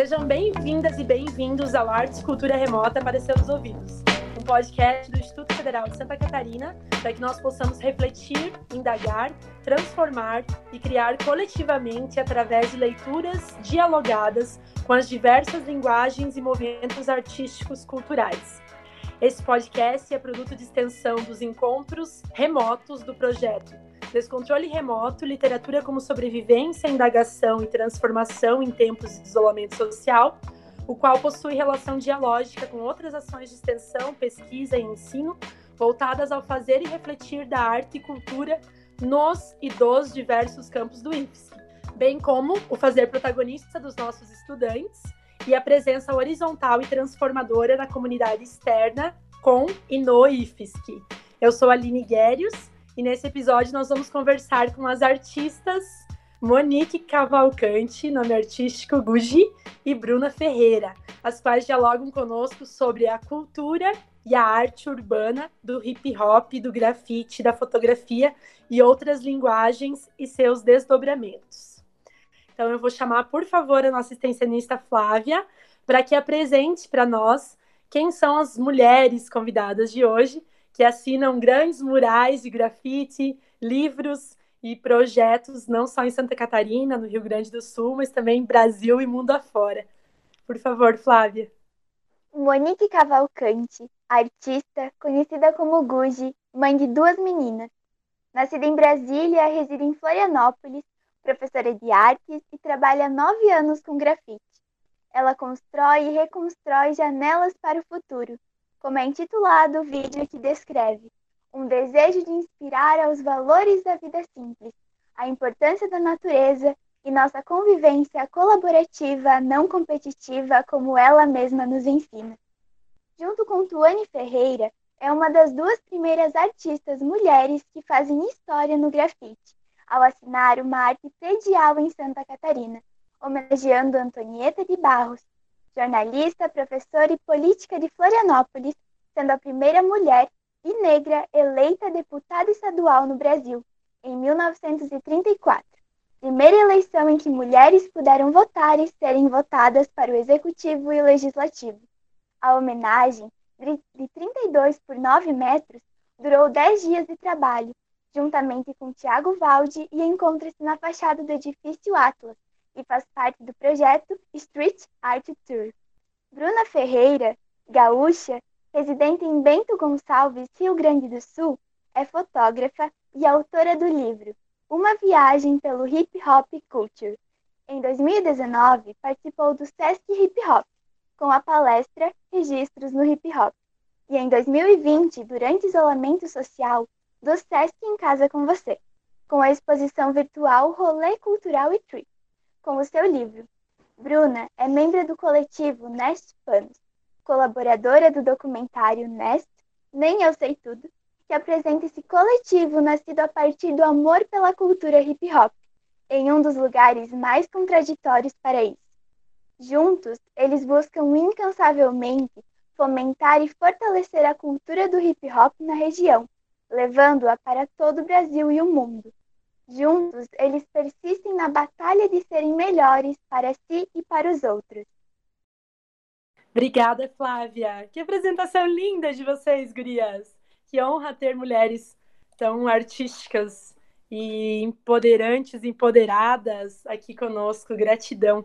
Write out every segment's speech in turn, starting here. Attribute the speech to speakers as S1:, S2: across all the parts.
S1: Sejam bem-vindas e bem-vindos ao Arte e Cultura Remota para seus ouvidos, um podcast do Instituto Federal de Santa Catarina para que nós possamos refletir, indagar, transformar e criar coletivamente através de leituras dialogadas com as diversas linguagens e movimentos artísticos culturais. Esse podcast é produto de extensão dos encontros remotos do projeto Descontrole Remoto, Literatura como Sobrevivência, Indagação e Transformação em Tempos de Isolamento Social, o qual possui relação dialógica com outras ações de extensão, pesquisa e ensino voltadas ao fazer e refletir da arte e cultura nos e dos diversos campos do IFSC, bem como o fazer protagonista dos nossos estudantes e a presença horizontal e transformadora na comunidade externa com e no IFSC. Eu sou Aline Guérios e nesse episódio nós vamos conversar com as artistas Monique Cavalcante, nome artístico Guji, e Bruna Ferreira, as quais dialogam conosco sobre a cultura e a arte urbana do hip hop, do grafite, da fotografia e outras linguagens e seus desdobramentos. Então eu vou chamar, por favor, a nossa extensionista Flávia para que apresente para nós quem são as mulheres convidadas de hoje que assinam grandes murais de grafite, livros e projetos, não só em Santa Catarina, no Rio Grande do Sul, mas também Brasil e mundo afora. Por favor, Flávia.
S2: Monique Cavalcante, artista, conhecida como Guji, mãe de duas meninas. Nascida em Brasília, reside em Florianópolis, professora de artes e trabalha há nove anos com grafite. Ela constrói e reconstrói janelas para o futuro, como é intitulado o vídeo que descreve um desejo de inspirar aos valores da vida simples, a importância da natureza e nossa convivência colaborativa, não competitiva, como ela mesma nos ensina. Junto com Tuane Ferreira, é uma das duas primeiras artistas mulheres que fazem história no grafite, ao assinar uma arte predial em Santa Catarina, homenageando Antonieta de Barros, jornalista, professora e política de Florianópolis, sendo a primeira mulher e negra eleita deputada estadual no Brasil, em 1934. Primeira eleição em que mulheres puderam votar e serem votadas para o Executivo e o Legislativo. A homenagem, de 32 por 9 metros, durou 10 dias de trabalho, juntamente com Tiago Valde, e encontra-se na fachada do edifício Atlas, e faz parte do projeto Street Art Tour. Bruna Ferreira, gaúcha, residente em Bento Gonçalves, Rio Grande do Sul, é fotógrafa e autora do livro Uma Viagem pelo Hip Hop Culture. Em 2019, participou do Sesc Hip Hop, com a palestra Registros no Hip Hop. E em 2020, durante isolamento social, do Sesc em Casa com Você, com a exposição virtual Rolê Cultural e Trip com o seu livro. Bruna é membro do coletivo Nest Panos, colaboradora do documentário Nest, Nem Eu Sei Tudo, que apresenta esse coletivo nascido a partir do amor pela cultura hip hop, em um dos lugares mais contraditórios para isso. Juntos, eles buscam incansavelmente fomentar e fortalecer a cultura do hip hop na região, levando-a para todo o Brasil e o mundo. Juntos, eles persistem na batalha de serem melhores para si e para os outros.
S1: Obrigada, Flávia. Que apresentação linda de vocês, gurias. Que honra ter mulheres tão artísticas e empoderantes, empoderadas aqui conosco. Gratidão.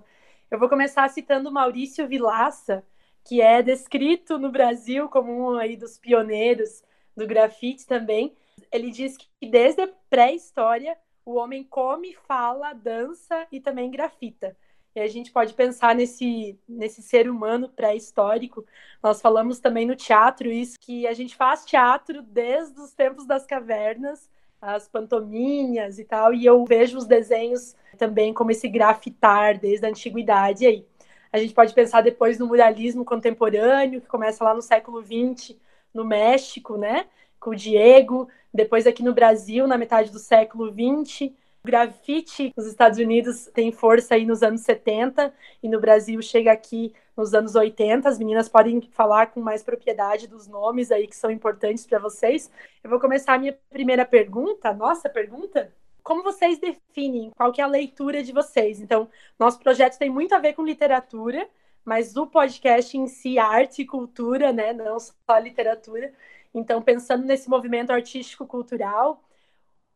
S1: Eu vou começar citando Maurício Vilaça, que é descrito no Brasil como um aí dos pioneiros do grafite também. Ele diz que desde a pré-história o homem come, fala, dança e também grafita. E a gente pode pensar nesse, nesse ser humano pré-histórico. Nós falamos também no teatro isso, que a gente faz teatro desde os tempos das cavernas, as pantominhas e tal, e eu vejo os desenhos também como esse grafitar desde a antiguidade aí. A gente pode pensar depois no muralismo contemporâneo, que começa lá no século XX, no México, né? com o Diego, depois aqui no Brasil, na metade do século XX. Grafite nos Estados Unidos tem força aí nos anos 70 e no Brasil chega aqui nos anos 80. As meninas podem falar com mais propriedade dos nomes aí que são importantes para vocês. Eu vou começar a minha primeira pergunta, nossa pergunta. como vocês definem, qual que é a leitura de vocês. Então, nosso projeto tem muito a ver com literatura, mas o podcast em si, arte e cultura, né, não só literatura. Então, pensando nesse movimento artístico-cultural,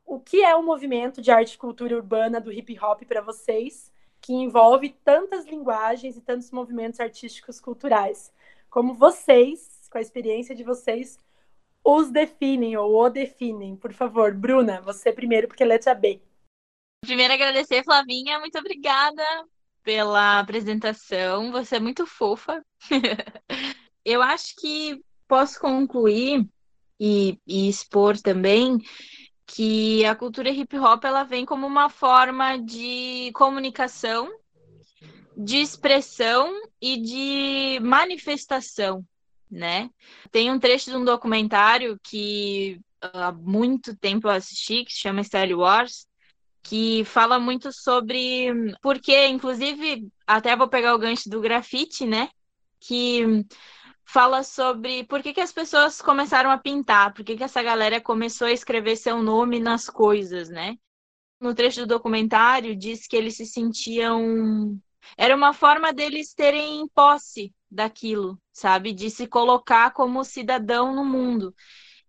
S1: o que é o movimento de arte e cultura urbana do hip hop para vocês, que envolve tantas linguagens e tantos movimentos artísticos culturais? Como vocês, com a experiência de vocês, os definem ou o definem? Por favor, Bruna, você primeiro, porque letra B.
S3: Primeiro, agradecer, Flavinha. Muito obrigada pela apresentação. Você é muito fofa. Eu acho que posso concluir e, e, expor também que a cultura hip hop ela vem como uma forma de comunicação, de expressão e de manifestação né? Tem um trecho de um documentário que há muito tempo eu assisti, que se chama Star Wars, que fala muito sobre porque, inclusive, até vou pegar o gancho do grafite, né? Que fala sobre por que, que as pessoas começaram a pintar, por que, que essa galera começou a escrever seu nome nas coisas, né? No trecho do documentário diz que eles se sentiam era uma forma deles terem posse daquilo, sabe? De se colocar como cidadão no mundo.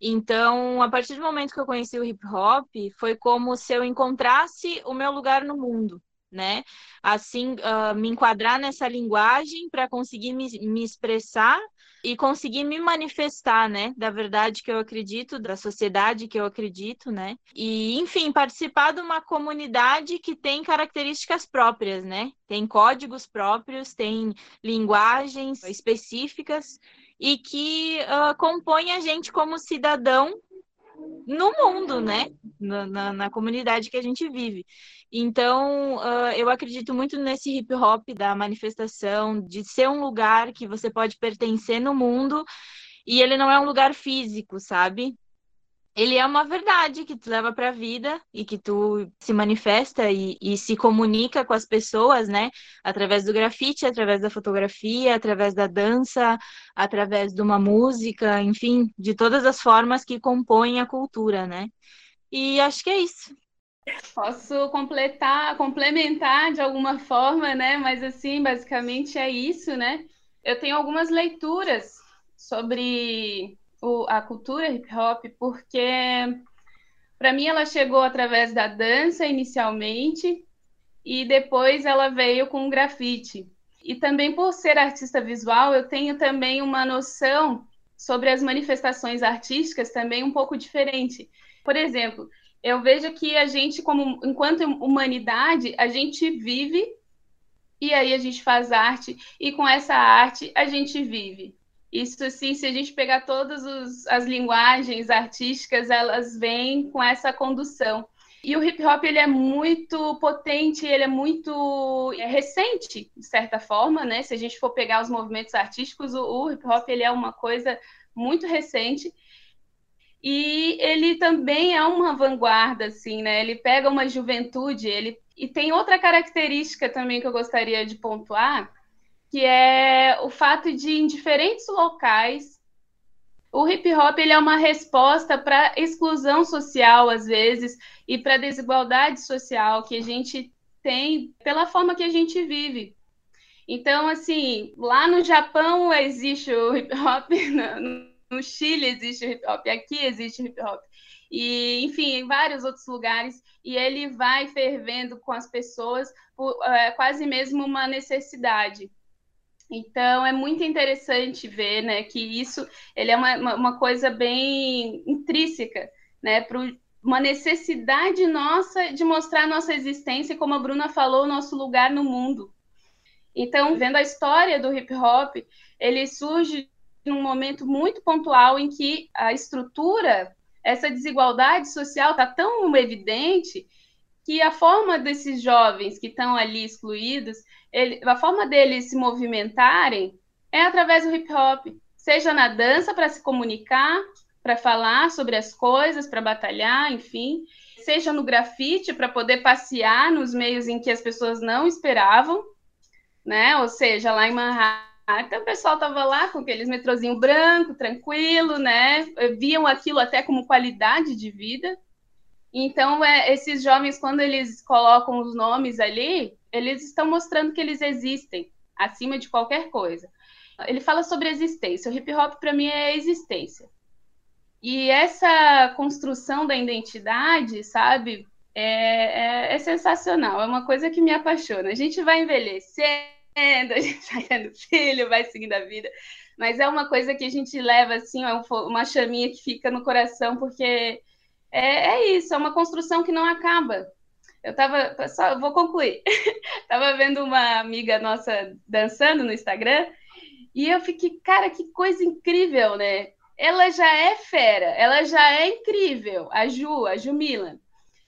S3: Então, a partir do momento que eu conheci o hip hop, foi como se eu encontrasse o meu lugar no mundo, né? Assim, uh, me enquadrar nessa linguagem para conseguir me, me expressar e conseguir me manifestar, né, da verdade que eu acredito, da sociedade que eu acredito, né? E, enfim, participar de uma comunidade que tem características próprias, né? Tem códigos próprios, tem linguagens específicas e que uh, compõe a gente como cidadão no mundo, né? Na, na, na, comunidade que a gente vive. Então, uh, eu acredito muito nesse hip hop da manifestação, de ser um lugar que você pode pertencer no mundo e ele não é um lugar físico, sabe? Ele é uma verdade que tu leva para a vida e que tu se manifesta e, e, se comunica com as pessoas, né? Através do grafite, através da fotografia, através da dança, através de uma música, enfim, de todas as formas que compõem a cultura, né? E acho que é isso.
S4: Posso completar, complementar de alguma forma, né? Mas assim, basicamente é isso, né? Eu tenho algumas leituras sobre o, a cultura hip hop, porque para mim ela chegou através da dança inicialmente e depois ela veio com o grafite. E também por ser artista visual, eu tenho também uma noção sobre as manifestações artísticas também um pouco diferente. Por exemplo, eu vejo que a gente, como enquanto humanidade, a gente vive e aí a gente faz arte e com essa arte a gente vive. Isso assim, se a gente pegar todas os, as linguagens artísticas, elas vêm com essa condução. E o hip hop ele é muito potente, ele é muito é recente, de certa forma, né? Se a gente for pegar os movimentos artísticos, o, o hip hop ele é uma coisa muito recente e ele também é uma vanguarda, assim, né? Ele pega uma juventude, ele e tem outra característica também que eu gostaria de pontuar, que é o fato de em diferentes locais o hip hop ele é uma resposta para exclusão social às vezes e para desigualdade social que a gente tem pela forma que a gente vive. Então, assim, lá no Japão existe o hip hop, no, Chile existe hip hop, aqui existe hip hop. E, enfim, em vários outros lugares, e ele vai fervendo com as pessoas por é, quase mesmo uma necessidade. Então, é muito interessante ver né, que isso ele é uma, uma coisa bem intrínseca né, para uma necessidade nossa de mostrar nossa existência, como a Bruna falou, nosso lugar no mundo. Então, vendo a história do hip hop, ele surge num momento muito pontual em que a estrutura, essa desigualdade social está tão evidente que a forma desses jovens que estão ali excluídos, ele, a forma deles se movimentarem é através do hip hop, seja na dança para se comunicar, para falar sobre as coisas, para batalhar, enfim, seja no grafite para poder passear nos meios em que as pessoas não esperavam, né? Ou seja, lá em Manhattan o pessoal estava lá com aqueles metrozinho branco, tranquilo, né? Viam aquilo até como qualidade de vida. Então, é, esses jovens, quando eles colocam os nomes ali, eles estão mostrando que eles existem acima de qualquer coisa. Ele fala sobre existência. O hip hop, para mim, é existência. E essa construção da identidade, sabe, é, é, é, sensacional. É uma coisa que me apaixona. A gente vai envelhecendo, a gente vai tendo filho, vai seguindo a vida, mas é uma coisa que a gente leva assim, é uma chaminha que fica no coração, porque é, é isso, é uma construção que não acaba. Eu tava, só vou concluir. tava vendo uma amiga nossa dançando no Instagram e eu fiquei, cara, que coisa incrível, né? ela já é fera, ela já é incrível. A Ju, a Jumila,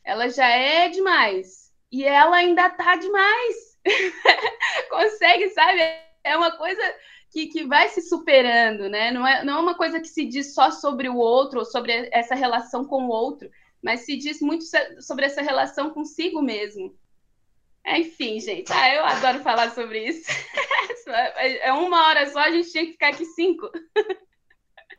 S4: ela já é demais. E ela ainda tá demais. Consegue, sabe? É uma coisa que, que vai se superando, né? Não é, não é uma coisa que se diz só sobre o outro, ou sobre essa relação com o outro, mas se diz muito sobre essa relação consigo mesmo. Enfim, gente, ah, eu adoro falar sobre isso. É uma hora só, a gente tinha que ficar aqui cinco.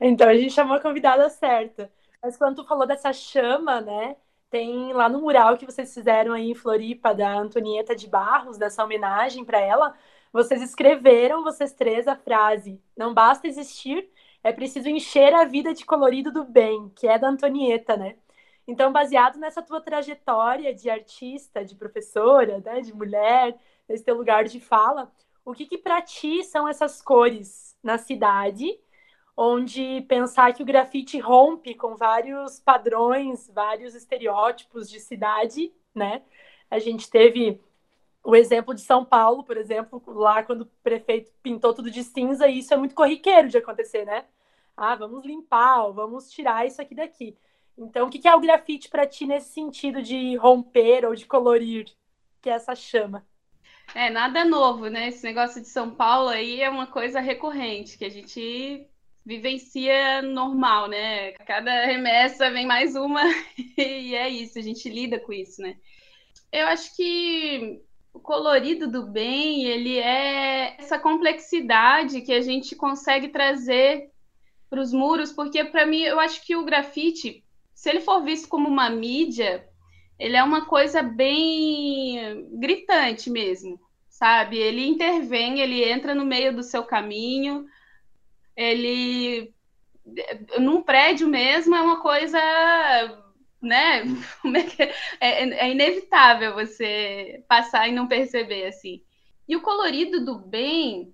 S1: Então a gente chamou a convidada certa. Mas quando tu falou dessa chama, né? Tem lá no mural que vocês fizeram aí em Floripa, da Antonieta de Barros, dessa homenagem para ela, vocês escreveram, vocês três, a frase: Não basta existir, é preciso encher a vida de colorido do bem, que é da Antonieta, né? Então, baseado nessa tua trajetória de artista, de professora, né, de mulher, nesse teu lugar de fala, o que que para ti são essas cores na cidade onde pensar que o grafite rompe com vários padrões, vários estereótipos de cidade, né? A gente teve o exemplo de São Paulo, por exemplo, lá quando o prefeito pintou tudo de cinza, isso é muito corriqueiro de acontecer, né? Ah, vamos limpar, vamos tirar isso aqui daqui. Então, o que é o grafite para ti nesse sentido de romper ou de colorir, que é essa chama?
S4: É, nada novo, né? Esse negócio de São Paulo aí é uma coisa recorrente, que a gente vivencia normal, né? Cada remessa vem mais uma e é isso, a gente lida com isso, né? Eu acho que o colorido do bem, ele é essa complexidade que a gente consegue trazer para os muros, porque para mim eu acho que o grafite, se ele for visto como uma mídia, ele é uma coisa bem gritante mesmo, sabe? Ele intervém, ele entra no meio do seu caminho, ele num prédio mesmo é uma coisa, né? É, é, é, inevitável você passar e não perceber assim. E o colorido do bem,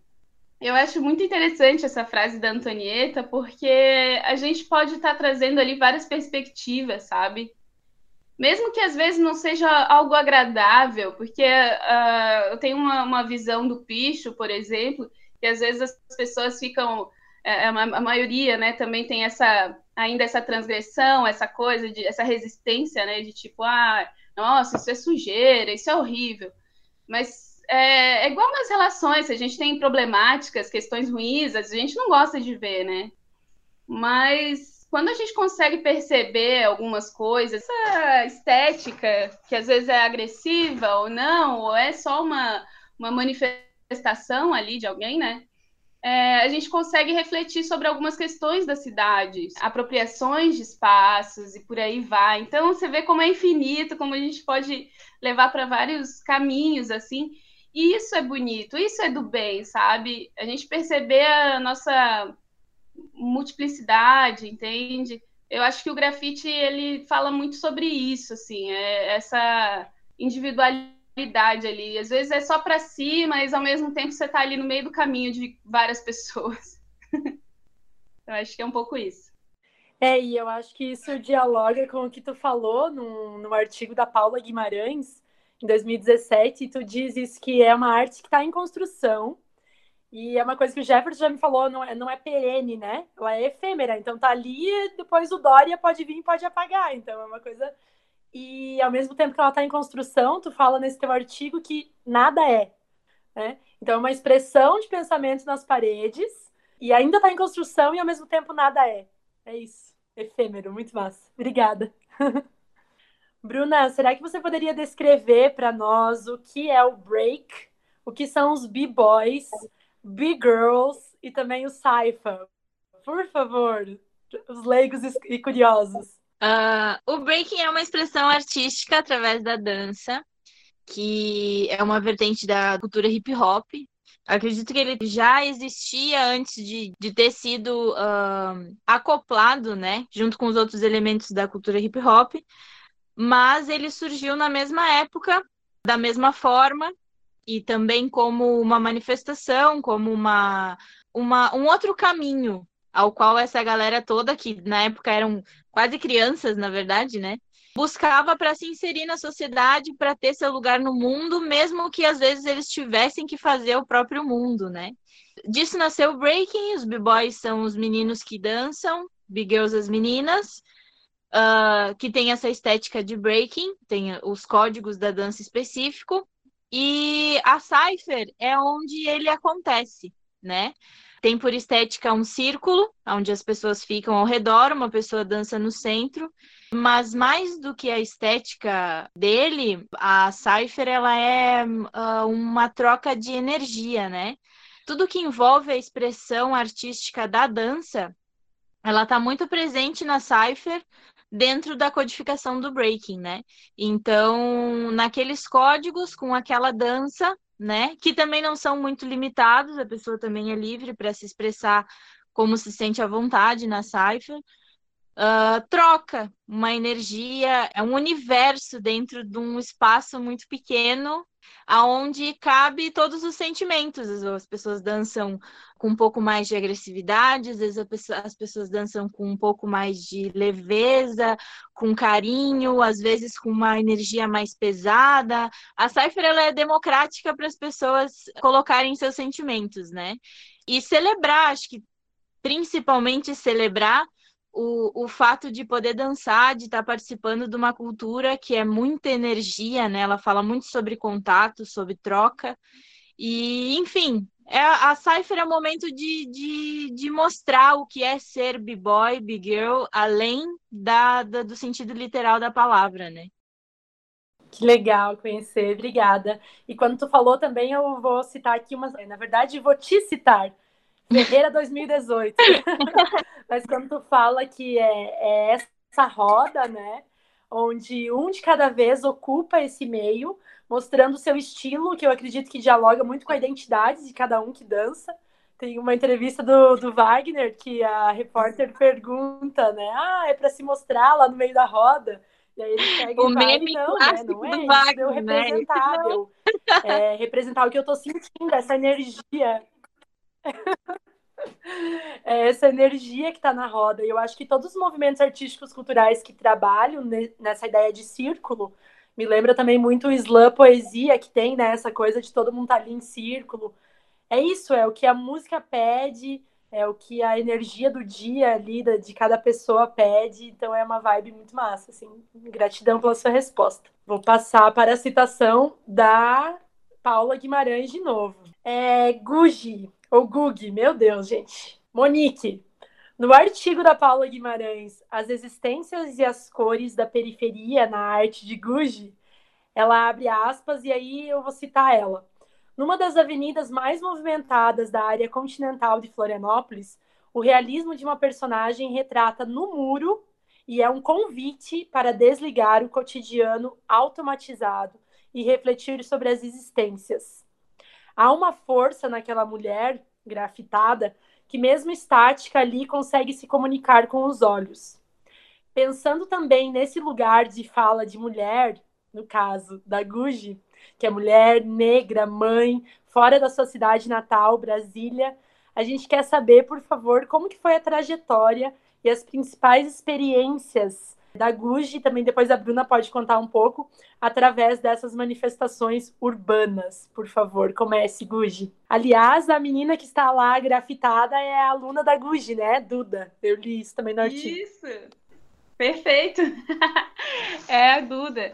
S4: eu acho muito interessante essa frase da Antonieta, porque a gente pode estar tá trazendo ali várias perspectivas, sabe? Mesmo que às vezes não seja algo agradável, porque uh, eu tenho uma, uma visão do picho, por exemplo, que às vezes as pessoas ficam é, é a maioria, né, também tem essa ainda essa transgressão, essa coisa de essa resistência, né, de tipo, ah, nossa, isso é sujeira, isso é horrível. Mas é, é igual nas relações, se a gente tem problemáticas, questões ruins, a gente não gosta de ver, né? Mas quando a gente consegue perceber algumas coisas, essa estética, que às vezes é agressiva ou não, ou é só uma, uma manifestação ali de alguém, né? É, a gente consegue refletir sobre algumas questões da cidade, apropriações de espaços e por aí vai. Então você vê como é infinito, como a gente pode levar para vários caminhos assim. E isso é bonito, isso é do bem, sabe? A gente perceber a nossa multiplicidade, entende? Eu acho que o grafite ele fala muito sobre isso, assim, é essa individualidade ali. Às vezes é só para si, mas ao mesmo tempo você está ali no meio do caminho de várias pessoas. eu acho que é um pouco isso.
S1: É, e eu acho que isso dialoga com o que tu falou no, no artigo da Paula Guimarães, em 2017, e tu dizes que é uma arte que está em construção, e é uma coisa que o Jefferson já me falou, não é, não é perene, né? Ela é efêmera, então tá ali, depois o Dória pode vir e pode apagar, então é uma coisa e ao mesmo tempo que ela está em construção, tu fala nesse teu artigo que nada é. Né? Então é uma expressão de pensamento nas paredes e ainda está em construção e ao mesmo tempo nada é. É isso. Efêmero, muito massa. Obrigada. Bruna, será que você poderia descrever para nós o que é o break, o que são os b-boys, b-girls e também o cypher? Por favor, os leigos e curiosos.
S3: Uh, o breaking é uma expressão artística através da dança, que é uma vertente da cultura hip hop. Acredito que ele já existia antes de, de ter sido uh, acoplado, né, junto com os outros elementos da cultura hip hop, mas ele surgiu na mesma época, da mesma forma, e também como uma manifestação, como uma, uma, um outro caminho ao qual essa galera toda, que na época eram quase crianças, na verdade, né? Buscava para se inserir na sociedade, para ter seu lugar no mundo, mesmo que às vezes eles tivessem que fazer o próprio mundo, né? Disso nasceu o breaking, os b-boys são os meninos que dançam, big girls as meninas, uh, que tem essa estética de breaking, tem os códigos da dança específico, e a Cypher é onde ele acontece, né? Tem por estética um círculo, onde as pessoas ficam ao redor, uma pessoa dança no centro. Mas mais do que a estética dele, a Cypher ela é uh, uma troca de energia, né? Tudo que envolve a expressão artística da dança, ela está muito presente na Cypher dentro da codificação do breaking, né? Então, naqueles códigos com aquela dança, né? Que também não são muito limitados, a pessoa também é livre para se expressar como se sente à vontade na cipher. Uh, troca uma energia, é um universo dentro de um espaço muito pequeno aonde cabe todos os sentimentos. As pessoas dançam com um pouco mais de agressividade, às vezes as pessoas dançam com um pouco mais de leveza, com carinho, às vezes com uma energia mais pesada. A Cypher ela é democrática para as pessoas colocarem seus sentimentos, né? E celebrar, acho que principalmente celebrar o, o fato de poder dançar, de estar participando de uma cultura que é muita energia, né? Ela fala muito sobre contato, sobre troca. E, enfim, é, a Cypher é o momento de, de, de mostrar o que é ser b-boy, b-girl, além da, da, do sentido literal da palavra, né?
S1: Que legal conhecer, obrigada. E quando tu falou também, eu vou citar aqui uma. Na verdade, vou te citar Ferreira 2018. Mas quando tu fala que é, é, essa roda, né? Onde um de cada vez ocupa esse meio, mostrando o seu estilo, que eu acredito que dialoga muito com a identidade de cada um que dança. Tem uma entrevista do, do Wagner que a repórter pergunta, né? Ah, é para se mostrar lá no meio da roda. E aí ele pega
S3: o
S1: e
S3: meme
S1: vai, não, né? Não é isso, eu representar, né? é, representar o que eu tô sentindo, essa energia. É essa energia que está na roda. E eu acho que todos os movimentos artísticos culturais que trabalham nessa ideia de círculo me lembra também muito o slam poesia que tem, né? Essa coisa de todo mundo estar tá ali em círculo. É isso, é o que a música pede, é o que a energia do dia ali de cada pessoa pede. Então é uma vibe muito massa, assim. Gratidão pela sua resposta. Vou passar para a citação da Paula Guimarães de novo. É, Guji, ou Gug, meu Deus, gente. Monique, no artigo da Paula Guimarães, As Existências e as Cores da Periferia na Arte de Guji, ela abre aspas e aí eu vou citar ela. Numa das avenidas mais movimentadas da área continental de Florianópolis, o realismo de uma personagem retrata no muro e é um convite para desligar o cotidiano automatizado e refletir sobre as existências. Há uma força naquela mulher grafitada que, mesmo estática, ali consegue se comunicar com os olhos. Pensando também nesse lugar de fala de mulher, no caso da Guji, que é mulher negra, mãe, fora da sua cidade natal, Brasília, a gente quer saber, por favor, como que foi a trajetória e as principais experiências da Guji, também depois a Bruna pode contar um pouco, através dessas manifestações urbanas. Por favor, comece, Guji. Aliás, a menina que está lá grafitada é a aluna da Guji, né? Duda. Eu li isso também no artigo.
S4: Isso! Perfeito! é a Duda.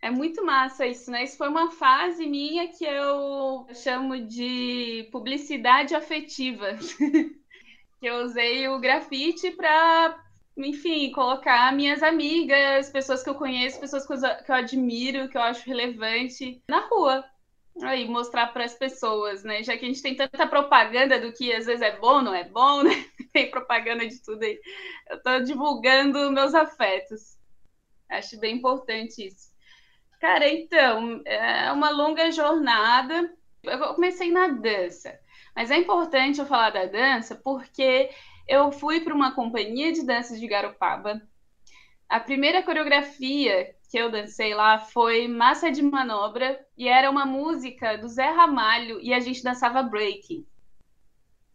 S4: É muito massa isso, né? Isso foi uma fase minha que eu chamo de publicidade afetiva. que eu usei o grafite para enfim, colocar minhas amigas, pessoas que eu conheço, pessoas que eu, admiro, que eu acho relevante, na rua. aí mostrar para as pessoas, né? Já que a gente tem tanta propaganda do que às vezes é bom, não é bom, né? Tem propaganda de tudo aí. Eu estou divulgando meus afetos. Acho bem importante isso. Cara, então, é uma longa jornada. Eu comecei na dança, mas é importante eu falar da dança porque eu fui para uma companhia de dança de Garopaba. A primeira coreografia que eu dancei lá foi Massa de Manobra e era uma música do Zé Ramalho e a gente dançava breaking.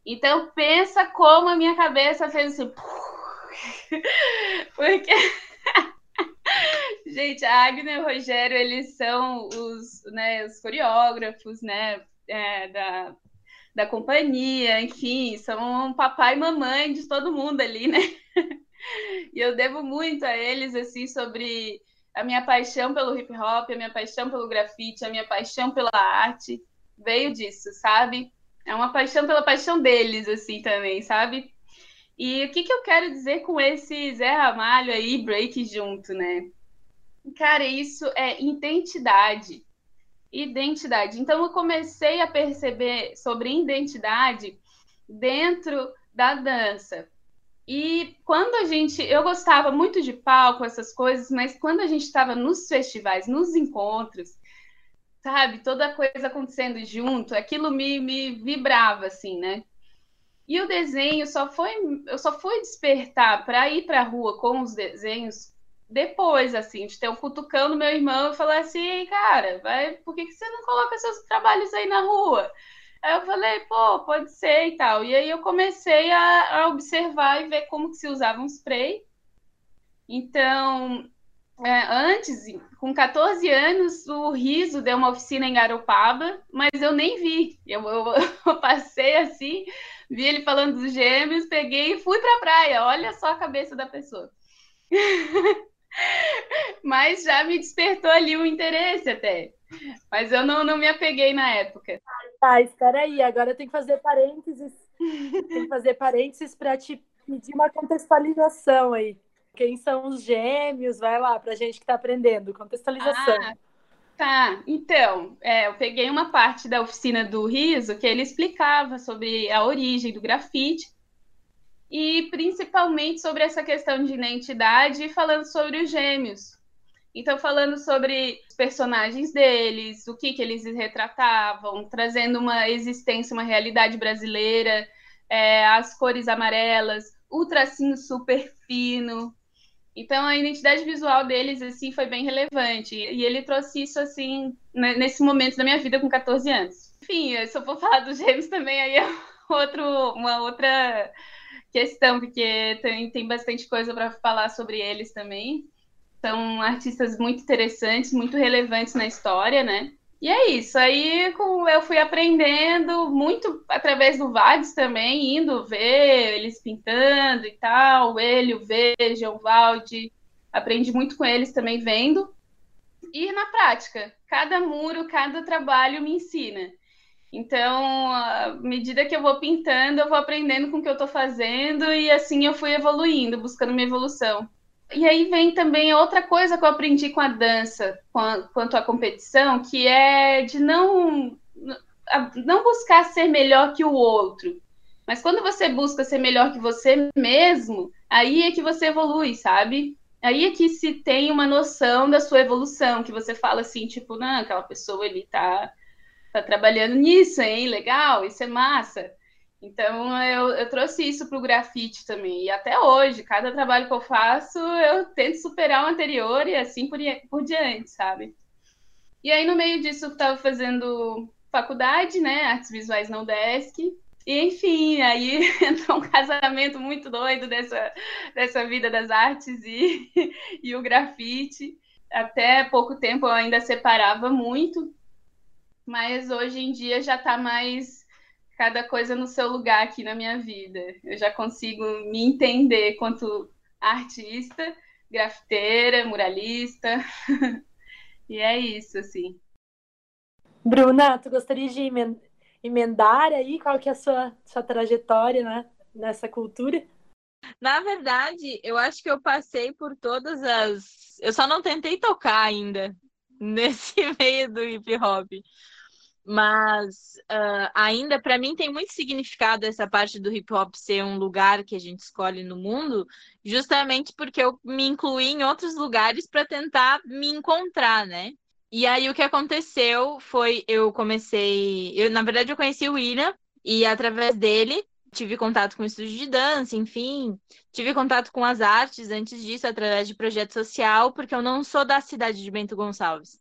S4: Então pensa como a minha cabeça fez assim. Porque gente, a Agnes e o Rogério, eles são os, né, os coreógrafos, né, é, da, da companhia, enfim, são papai e mamãe de todo mundo ali, né? E eu devo muito a eles, assim, sobre a minha paixão pelo hip hop, a minha paixão pelo grafite, a minha paixão pela arte, veio disso, sabe? É uma paixão pela paixão deles, assim, também, sabe? E o que, que eu quero dizer com esse Zé Ramalho aí, break junto, né? Cara, isso é identidade. Identidade. Então, eu comecei a perceber sobre identidade dentro da dança. E quando a gente. Eu gostava muito de palco, essas coisas, mas quando a gente estava nos festivais, nos encontros, sabe, toda coisa acontecendo junto, aquilo me, me vibrava, assim, né? E o desenho só foi. Eu só fui despertar para ir para a rua com os desenhos depois, assim, de ter um cutucão no meu irmão e falar assim, cara, vai, por que, que você não coloca seus trabalhos aí na rua? Aí eu falei, pô, pode ser e tal. E aí eu comecei a, a observar e ver como que se usava um spray. Então, é, antes, com 14 anos, o Riso deu uma oficina em Garopaba, mas eu nem vi. Eu, eu, eu passei assim, vi ele falando dos gêmeos, peguei e fui para a praia. Olha só a cabeça da pessoa. Mas já me despertou ali o interesse até. Mas eu não, não me apeguei na época.
S1: Tá, espera aí. Agora eu tenho que fazer parênteses. Tem que fazer parênteses para te pedir uma contextualização aí. Quem são os gêmeos? Vai lá, para gente que está aprendendo. Contextualização.
S4: Ah, tá. Então, é, eu peguei uma parte da oficina do Riso que ele explicava sobre a origem do grafite e principalmente sobre essa questão de identidade, falando sobre os gêmeos. Então, falando sobre os personagens deles, o que, que eles retratavam, trazendo uma existência, uma realidade brasileira, é, as cores amarelas, o tracinho super fino. Então, a identidade visual deles, assim, foi bem relevante. E ele trouxe isso, assim, nesse momento da minha vida, com 14 anos. Enfim, se eu for falar dos gêmeos também, aí é outro, uma outra questão, porque tem, tem bastante coisa para falar sobre eles também. São artistas muito interessantes, muito relevantes na história, né? E é isso. Aí eu fui aprendendo muito através do Vades também, indo ver eles pintando e tal, ele, o Veja, o Valde. Aprendi muito com eles também vendo. E na prática, cada muro, cada trabalho me ensina. Então, à medida que eu vou pintando, eu vou aprendendo com o que eu estou fazendo e assim eu fui evoluindo, buscando minha evolução. E aí vem também outra coisa que eu aprendi com a dança, quanto à competição, que é de não, não buscar ser melhor que o outro. Mas quando você busca ser melhor que você mesmo, aí é que você evolui, sabe? Aí é que se tem uma noção da sua evolução, que você fala assim, tipo, não, aquela pessoa ele tá tá trabalhando nisso, hein? Legal, isso é massa. Então eu, eu trouxe isso para o grafite também. E até hoje, cada trabalho que eu faço, eu tento superar o anterior e assim por, por diante, sabe? E aí, no meio disso, eu estava fazendo faculdade, né? Artes Visuais na UDESC. E, enfim, aí entrou um casamento muito doido dessa, dessa vida das artes e, e o grafite. Até pouco tempo eu ainda separava muito, mas hoje em dia já está mais cada coisa no seu lugar aqui na minha vida. Eu já consigo me entender quanto artista, grafiteira, muralista. e é isso, assim.
S1: Bruna, tu gostaria de emendar aí qual que é a sua, sua trajetória né, nessa cultura?
S3: Na verdade, eu acho que eu passei por todas as. Eu só não tentei tocar ainda nesse meio do hip hop. Mas uh, ainda para mim tem muito significado essa parte do hip hop ser um lugar que a gente escolhe no mundo, justamente porque eu me incluí em outros lugares para tentar me encontrar, né? E aí o que aconteceu foi eu comecei, eu na verdade eu conheci o William e através dele tive contato com o estúdio de dança, enfim, tive contato com as artes antes disso através de projeto social, porque eu não sou da cidade de Bento Gonçalves.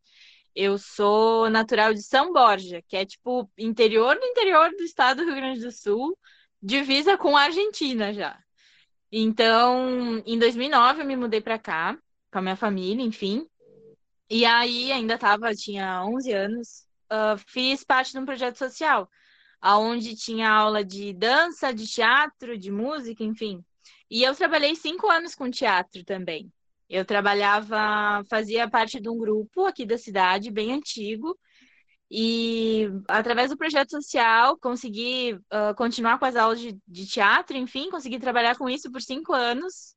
S3: Eu sou natural de São Borja, que é tipo interior do interior do estado do Rio Grande do Sul, divisa com a Argentina já. Então, em 2009 eu me mudei para cá com a minha família, enfim. E aí ainda tava, tinha 11 anos, uh, fiz parte de um projeto social, aonde tinha aula de dança, de teatro, de música, enfim. E eu trabalhei cinco anos com teatro também. Eu trabalhava, fazia parte de um grupo aqui da cidade, bem antigo, e através do projeto social consegui uh, continuar com as aulas de, de, teatro, enfim, consegui trabalhar com isso por cinco anos.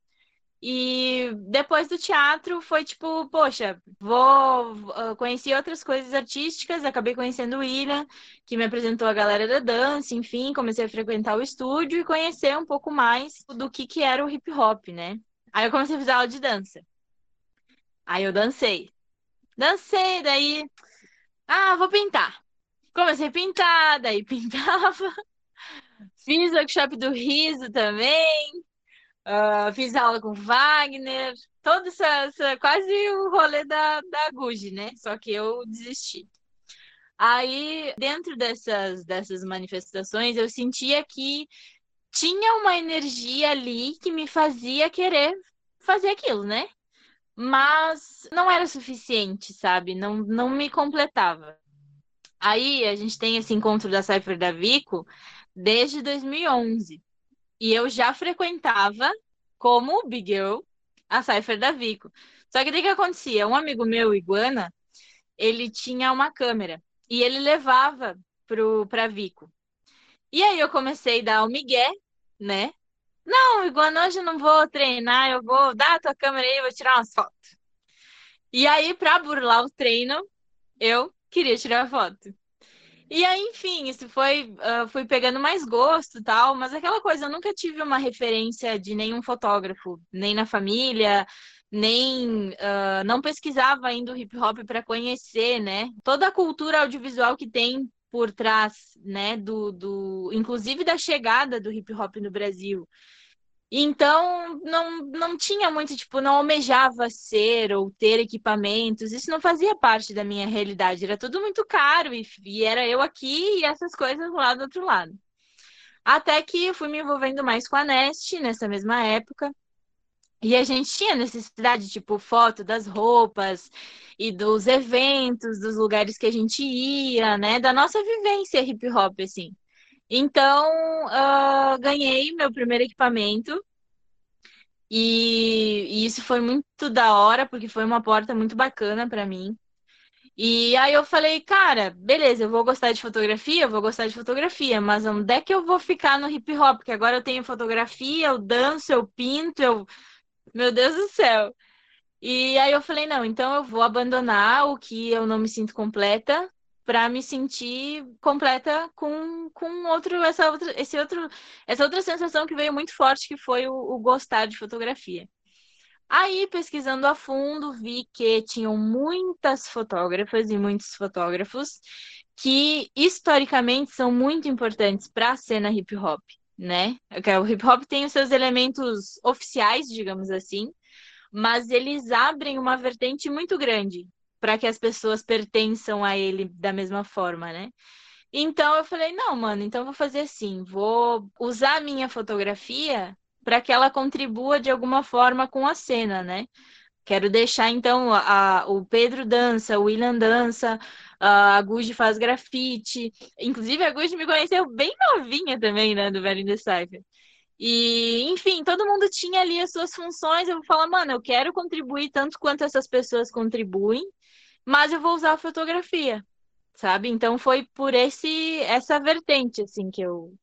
S3: E depois do teatro foi tipo, poxa, vou uh, conheci outras coisas artísticas, acabei conhecendo o William, que me apresentou a galera da dança, enfim, comecei a frequentar o estúdio e conhecer um pouco mais do que, que era o hip hop, né? Aí eu comecei a fazer aula de dança. Aí eu dancei. Dancei, daí. Ah, vou pintar. Comecei a pintar, daí pintava. Fiz workshop do riso também. Uh, fiz aula com Wagner. Todo essa, essa, quase o rolê da, da Guji, né? Só que eu desisti. Aí, dentro dessas, dessas manifestações, eu sentia que tinha uma energia ali que me fazia querer fazer aquilo, né? Mas não era suficiente, sabe? Não, não me completava. Aí a gente tem esse encontro da Cypher da Vico desde 2011. E eu já frequentava como Big Girl a Cypher da Vico. Só que o que acontecia? Um amigo meu, Iguana, ele tinha uma câmera e ele levava pro, pra Vico. E aí eu comecei a dar o migué né? Não, igual hoje eu não vou treinar, eu vou dar a tua câmera aí, vou tirar umas fotos. E aí, para burlar o treino, eu queria tirar foto. E aí, enfim, isso foi, uh, fui pegando mais gosto tal, mas aquela coisa, eu nunca tive uma referência de nenhum fotógrafo, nem na família, nem uh, não pesquisava ainda o hip hop para conhecer, né? Toda a cultura audiovisual que tem por trás, né, do, do inclusive da chegada do hip hop no Brasil. Então, não, não tinha muito, tipo, não almejava ser ou ter equipamentos, isso não fazia parte da minha realidade, era tudo muito caro e, e era eu aqui e essas coisas lá do outro lado. Até que eu fui me envolvendo mais com a Nest nessa mesma época, e a gente tinha necessidade, tipo, foto das roupas e dos eventos, dos lugares que a gente ia, né? Da nossa vivência hip hop, assim. Então, uh, ganhei meu primeiro equipamento. E, e, isso foi muito da hora, porque foi uma porta muito bacana para mim. E aí eu falei, cara, beleza, eu vou gostar de fotografia, eu vou gostar de fotografia, mas onde é que eu vou ficar no hip hop? Porque agora eu tenho fotografia, eu danço, eu pinto, eu meu Deus do céu. E aí eu falei, não, então eu vou abandonar o que eu não me sinto completa para me sentir completa com, com outro, essa outra, esse outro, essa outra sensação que veio muito forte, que foi o, o gostar de fotografia. Aí, pesquisando a fundo, vi que tinham muitas fotógrafas e muitos fotógrafos que historicamente são muito importantes para a cena hip hop né? O hip hop tem os seus elementos oficiais, digamos assim, mas eles abrem uma vertente muito grande para que as pessoas pertençam a ele da mesma forma, né? Então eu falei, não, mano, então vou fazer assim, vou usar a minha fotografia para que ela contribua de alguma forma com a cena, né? Quero deixar, então, a, o Pedro dança, o William dança, a Guji faz grafite. Inclusive, a Guji me conheceu bem novinha também, né, do Velho Decipher. E, enfim, todo mundo tinha ali as suas funções. Eu vou falar, mano, eu quero contribuir tanto quanto essas pessoas contribuem, mas eu vou usar a fotografia, sabe? Então foi por esse essa vertente assim que eu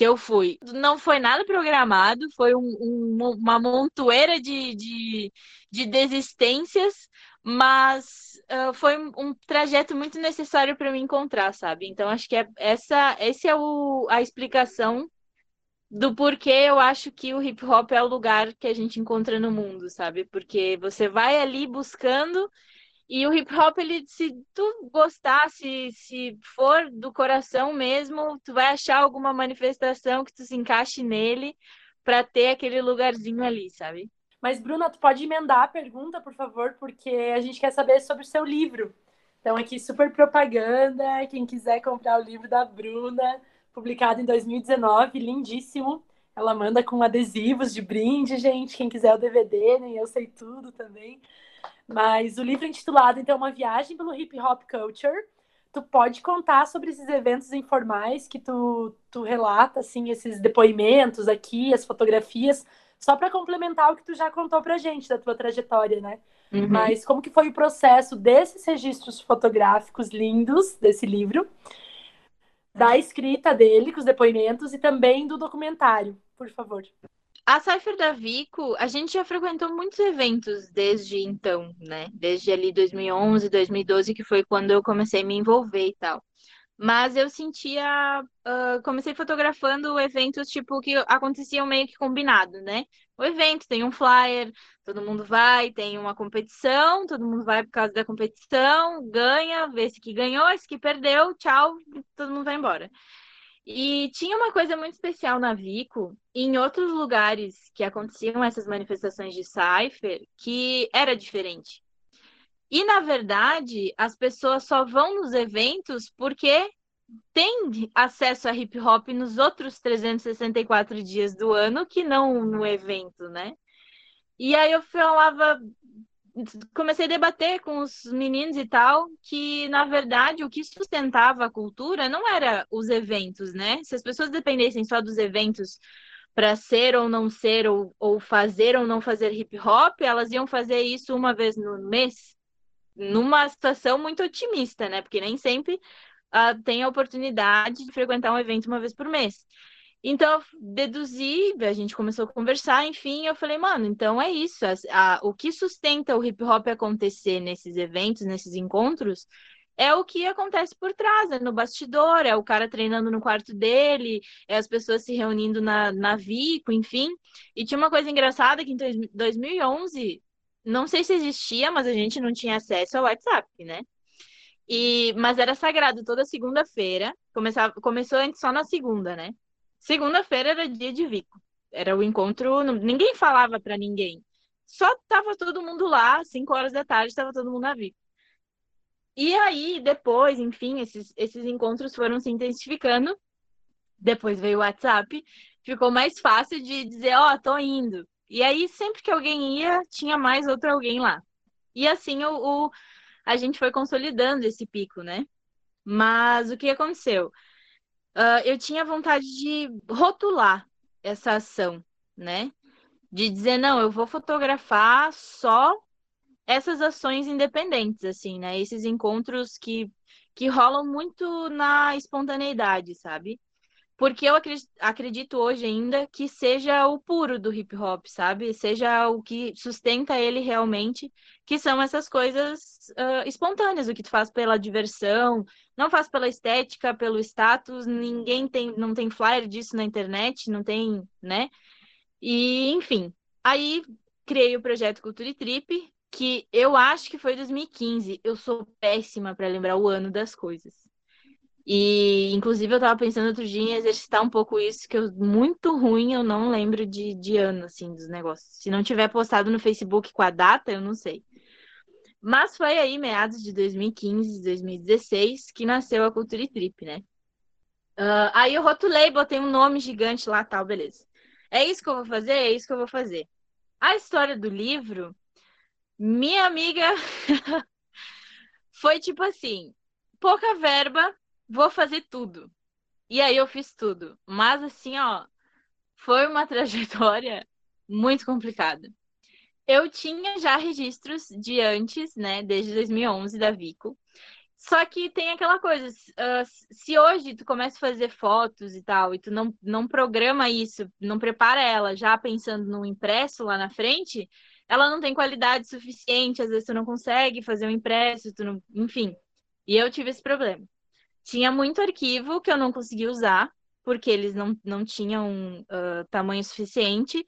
S3: que eu fui. Não foi nada programado, foi um, um, uma montoeira de, de, de desistências, mas uh, foi um trajeto muito necessário para me encontrar, sabe? Então acho que é essa, esse é o, a explicação do porquê eu acho que o hip hop é o lugar que a gente encontra no mundo, sabe? Porque você vai ali buscando e o hip hop, ele, se tu gostar, se, se for do coração mesmo, tu vai achar alguma manifestação que tu se encaixe nele para ter aquele lugarzinho ali, sabe?
S1: Mas, Bruna, tu pode emendar a pergunta, por favor, porque a gente quer saber sobre o seu livro. Então, aqui, super propaganda. Quem quiser comprar o livro da Bruna, publicado em 2019, lindíssimo. Ela manda com adesivos de brinde, gente. Quem quiser o DVD, nem eu sei tudo também. Mas o livro é intitulado, então, Uma Viagem pelo Hip Hop Culture. Tu pode contar sobre esses eventos informais que tu, tu relata, assim, esses depoimentos aqui, as fotografias, só para complementar o que tu já contou pra gente da tua trajetória, né? Uhum. Mas como que foi o processo desses registros fotográficos lindos desse livro da escrita dele, com os depoimentos, e também do documentário, por favor.
S3: A Cypher da Vico, a gente já frequentou muitos eventos desde então, né? Desde ali 2011, 2012, que foi quando eu comecei a me envolver e tal. Mas eu sentia. Uh, comecei fotografando eventos tipo que aconteciam meio que combinado, né? O evento tem um flyer, todo mundo vai, tem uma competição, todo mundo vai por causa da competição, ganha, vê se que ganhou, se que perdeu, tchau, todo mundo vai embora. E tinha uma coisa muito especial na Vico, em outros lugares que aconteciam essas manifestações de cipher, que era diferente. E, na verdade, as pessoas só vão nos eventos porque têm acesso a hip hop nos outros 364 dias do ano que não no evento, né? E aí eu falava, comecei a debater com os meninos e tal, que na verdade o que sustentava a cultura não era os eventos, né? Se as pessoas dependessem só dos eventos para ser ou não ser, ou, ou fazer ou não fazer hip hop, elas iam fazer isso uma vez no mês, numa situação muito otimista, né? Porque nem sempre uh, tem a oportunidade de frequentar um evento uma vez por mês. Então, deduzi, a gente começou a conversar, enfim, eu falei, mano, então é isso. A, a, o que sustenta o hip hop acontecer nesses eventos, nesses encontros, é o que acontece por trás, é no bastidor, é o cara treinando no quarto dele, é as pessoas se reunindo na, na Vico, enfim. E tinha uma coisa engraçada que em 2011, não sei se existia, mas a gente não tinha acesso ao WhatsApp, né? E, mas era sagrado toda segunda-feira, começava, começou antes só na segunda, né? Segunda-feira era dia de Vico. Era o encontro, ninguém falava para ninguém. Só tava todo mundo lá, 5 horas da tarde, estava todo mundo na Vico. E aí, depois, enfim, esses, esses encontros foram se intensificando. Depois veio o WhatsApp, ficou mais fácil de dizer, ó, oh, tô indo. E aí, sempre que alguém ia, tinha mais outro alguém lá. E assim, o, o a gente foi consolidando esse pico, né? Mas o que aconteceu? Uh, eu tinha vontade de rotular essa ação, né? De dizer, não, eu vou fotografar só essas ações independentes, assim, né? Esses encontros que, que rolam muito na espontaneidade, sabe? Porque eu acredito hoje ainda que seja o puro do hip hop, sabe? Seja o que sustenta ele realmente, que são essas coisas uh, espontâneas, o que tu faz pela diversão, não faz pela estética, pelo status, ninguém tem, não tem flyer disso na internet, não tem, né? E, enfim, aí criei o projeto Cultura Trip, que eu acho que foi 2015. Eu sou péssima para lembrar o ano das coisas. E, inclusive, eu estava pensando outro dia em exercitar um pouco isso, que eu, muito ruim, eu não lembro de, de ano, assim, dos negócios. Se não tiver postado no Facebook com a data, eu não sei. Mas foi aí, meados de 2015, 2016, que nasceu a Cultura Trip, né? Uh, aí eu rotulei, botei um nome gigante lá, tal, beleza. É isso que eu vou fazer? É isso que eu vou fazer. A história do livro, minha amiga, foi tipo assim, pouca verba, vou fazer tudo. E aí eu fiz tudo. Mas assim, ó, foi uma trajetória muito complicada. Eu tinha já registros de antes, né, desde 2011 da Vico. Só que tem aquela coisa, uh, se hoje tu começa a fazer fotos e tal, e tu não, não programa isso, não prepara ela já pensando no impresso lá na frente, ela não tem qualidade suficiente, às vezes tu não consegue fazer um impresso, tu não... enfim. E eu tive esse problema. Tinha muito arquivo que eu não conseguia usar, porque eles não, não tinham uh, tamanho suficiente.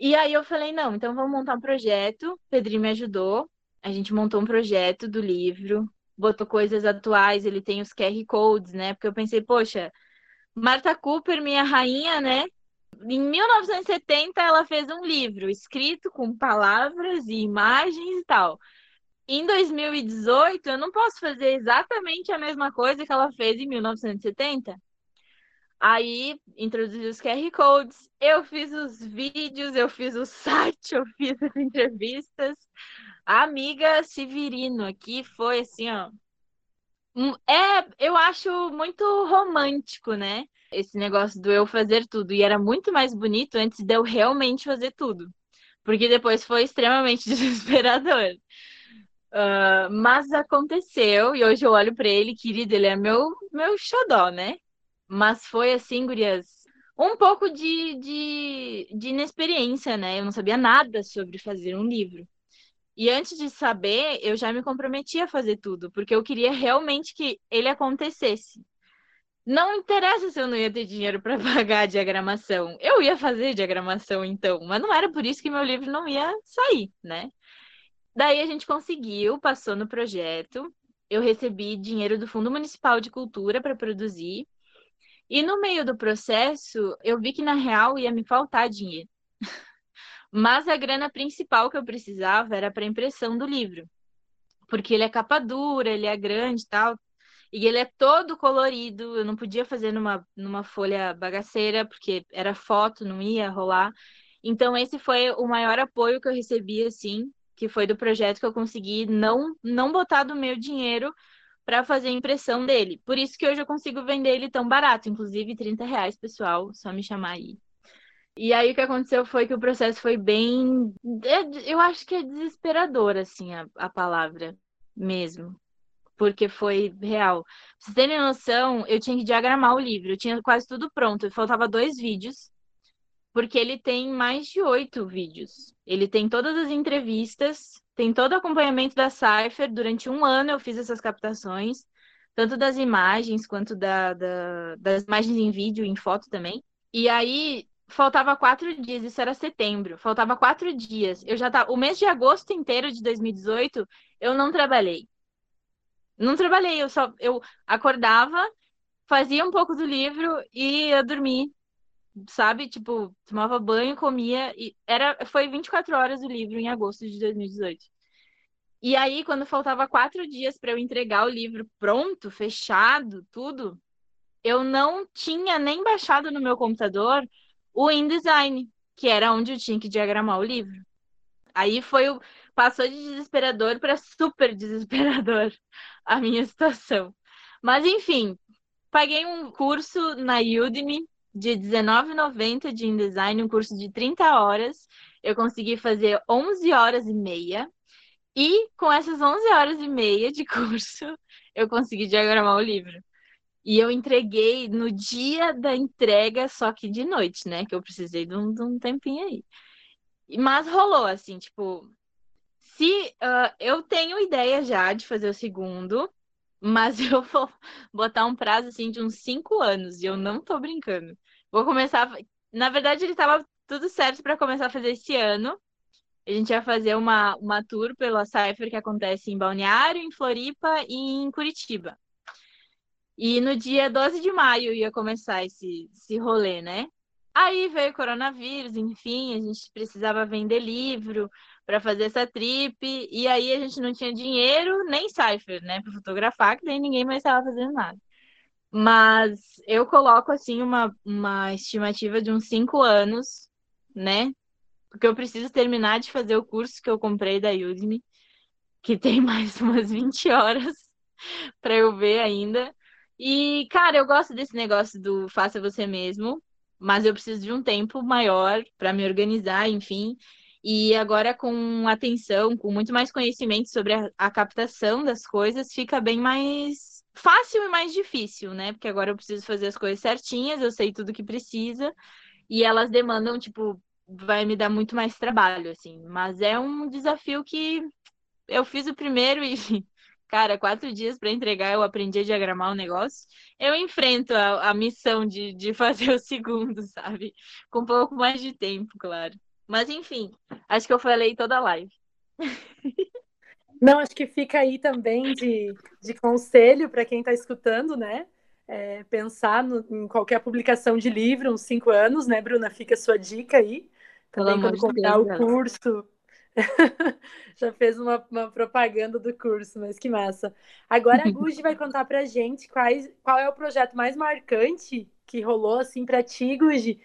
S3: E aí eu falei, não, então vamos montar um projeto. Pedrinho me ajudou. A gente montou um projeto do livro, botou coisas atuais, ele tem os QR Codes, né? Porque eu pensei, poxa, Marta Cooper, minha rainha, né? Em 1970 ela fez um livro escrito com palavras e imagens e tal. Em 2018 eu não posso fazer exatamente a mesma coisa que ela fez em 1970. Aí introduzi os QR Codes, eu fiz os vídeos, eu fiz o site, eu fiz as entrevistas. A amiga Severino aqui foi assim, ó. É, eu acho muito romântico, né? Esse negócio do eu fazer tudo. E era muito mais bonito antes de eu realmente fazer tudo. Porque depois foi extremamente desesperador. Uh, mas aconteceu, e hoje eu olho para ele, querido, ele é meu, meu xodó, né? Mas foi assim, gurias, um pouco de, de, de inexperiência, né? Eu não sabia nada sobre fazer um livro. E antes de saber, eu já me comprometi a fazer tudo, porque eu queria realmente que ele acontecesse. Não interessa se eu não ia ter dinheiro para pagar a diagramação. Eu ia fazer diagramação então, mas não era por isso que meu livro não ia sair, né? Daí a gente conseguiu, passou no projeto. Eu recebi dinheiro do Fundo Municipal de Cultura para produzir. E no meio do processo, eu vi que na real ia me faltar dinheiro. Mas a grana principal que eu precisava era para impressão do livro. Porque ele é capa dura, ele é grande e tal. E ele é todo colorido. Eu não podia fazer numa, numa folha bagaceira, porque era foto, não ia rolar. Então, esse foi o maior apoio que eu recebi, assim, que foi do projeto que eu consegui não, não botar do meu dinheiro para fazer a impressão dele. Por isso que hoje eu consigo vender ele tão barato, inclusive 30 reais, pessoal, só me chamar aí. E aí o que aconteceu foi que o processo foi bem. É, eu acho que é desesperador, assim, a, a palavra mesmo. Porque foi real. Pra vocês terem noção, eu tinha que diagramar o livro, eu tinha quase tudo pronto. Faltava dois vídeos, porque ele tem mais de oito vídeos. Ele tem todas as entrevistas, tem todo o acompanhamento da Cypher. Durante um ano eu fiz essas captações, tanto das imagens quanto da, da, das imagens em vídeo e em foto também. E aí faltava quatro dias, isso era setembro, faltava quatro dias. Eu já tava. O mês de agosto inteiro de 2018, eu não trabalhei. Não trabalhei, eu só eu acordava, fazia um pouco do livro e ia dormir. Sabe? Tipo, tomava banho, comia e era foi 24 horas o livro em agosto de 2018. E aí, quando faltava quatro dias para eu entregar o livro pronto, fechado, tudo, eu não tinha nem baixado no meu computador o InDesign, que era onde eu tinha que diagramar o livro. Aí foi o passou de desesperador para super desesperador a minha situação. Mas enfim, paguei um curso na Udemy de R$19,90 de InDesign, um curso de 30 horas. Eu consegui fazer 11 horas e meia. E com essas 11 horas e meia de curso, eu consegui diagramar o livro. E eu entreguei no dia da entrega, só que de noite, né? Que eu precisei de um, de um tempinho aí. Mas rolou, assim, tipo. Se uh, eu tenho ideia já de fazer o segundo, mas eu vou botar um prazo assim de uns cinco anos, e eu não tô brincando. Vou começar. Na verdade, ele tava tudo certo para começar a fazer esse ano. A gente ia fazer uma, uma tour pela Cypher que acontece em Balneário, em Floripa e em Curitiba. E no dia 12 de maio ia começar esse, esse rolê, né? Aí veio o coronavírus, enfim, a gente precisava vender livro para fazer essa trip, e aí a gente não tinha dinheiro nem Cypher, né, para fotografar, que nem ninguém mais estava fazendo nada. Mas eu coloco assim uma, uma estimativa de uns cinco anos, né? Porque eu preciso terminar de fazer o curso que eu comprei da Udemy, que tem mais umas 20 horas para eu ver ainda. E, cara, eu gosto desse negócio do faça você mesmo, mas eu preciso de um tempo maior para me organizar, enfim. E agora, com atenção, com muito mais conhecimento sobre a, a captação das coisas, fica bem mais fácil e mais difícil, né? Porque agora eu preciso fazer as coisas certinhas, eu sei tudo que precisa, e elas demandam, tipo, vai me dar muito mais trabalho, assim. Mas é um desafio que eu fiz o primeiro e, cara, quatro dias para entregar, eu aprendi a diagramar o negócio. Eu enfrento a, a missão de, de fazer o segundo, sabe? Com um pouco mais de tempo, claro. Mas enfim, acho que eu falei toda a live.
S1: Não, acho que fica aí também de, de conselho para quem está escutando, né? É, pensar no, em qualquer publicação de livro, uns cinco anos, né, Bruna? Fica a sua dica aí. Também quando comprar Deus, o curso. Já fez uma, uma, propaganda do curso, mas que massa. Agora a Guji vai contar pra gente quais, qual é o projeto mais marcante que rolou assim para ti, Guji.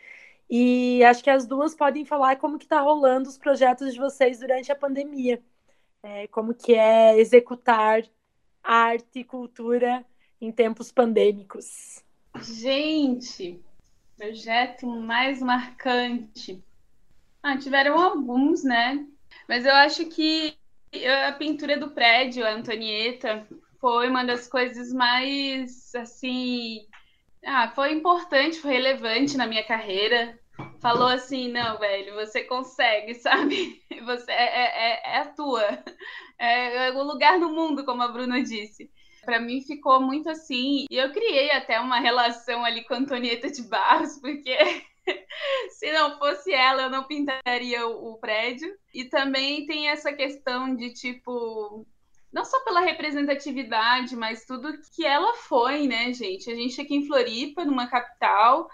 S1: E acho que as duas podem falar como que tá rolando os projetos de vocês durante a pandemia é, como que é executar arte e cultura em tempos pandêmicos.
S4: Gente, projeto mais marcante. Ah, tiveram alguns, né? Mas eu acho que a pintura do prédio, a Antonieta, foi uma das coisas mais, assim... Ah, foi importante, foi relevante na minha carreira falou assim, não, velho, você consegue, sabe? Você é, é, é, é a tua. É, é, o lugar no mundo, como a Bruna disse. Para mim ficou muito assim. E eu criei até uma relação ali com a Antonieta de Barros, porque se não fosse ela, eu não pintaria o, o prédio. E também tem essa questão de tipo não só pela representatividade, mas tudo que ela foi, né, gente? A gente aqui em Floripa, numa capital,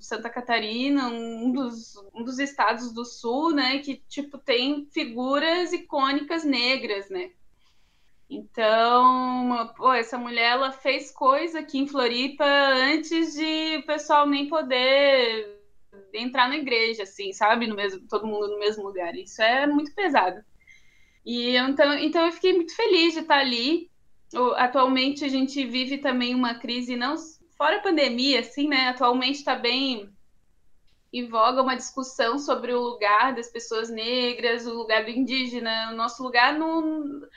S4: Santa Catarina, um dos, um dos estados do sul, né, que tipo tem figuras icônicas negras, né? Então, pô, essa mulher ela fez coisa aqui em Floripa antes de o pessoal nem poder entrar na igreja, assim, sabe, no mesmo, todo mundo no mesmo lugar. Isso é muito pesado. E então, então eu fiquei muito feliz de estar ali. Atualmente a gente vive também uma crise não fora a pandemia, assim, né? Atualmente está bem em voga uma discussão sobre o lugar das pessoas negras, o lugar do indígena, o nosso lugar no,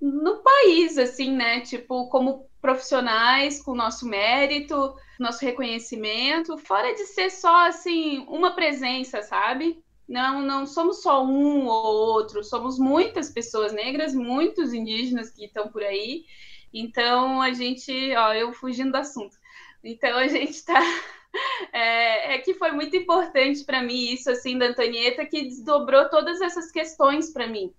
S4: no país, assim, né? Tipo, como profissionais, com nosso mérito, nosso reconhecimento, fora de ser só, assim, uma presença, sabe? Não, não somos só um ou outro, somos muitas pessoas negras, muitos indígenas que estão por aí. Então, a gente, ó, eu fugindo do assunto. Então a gente está. É, é, que foi muito importante para mim isso assim da Antonieta que desdobrou todas essas questões para mim.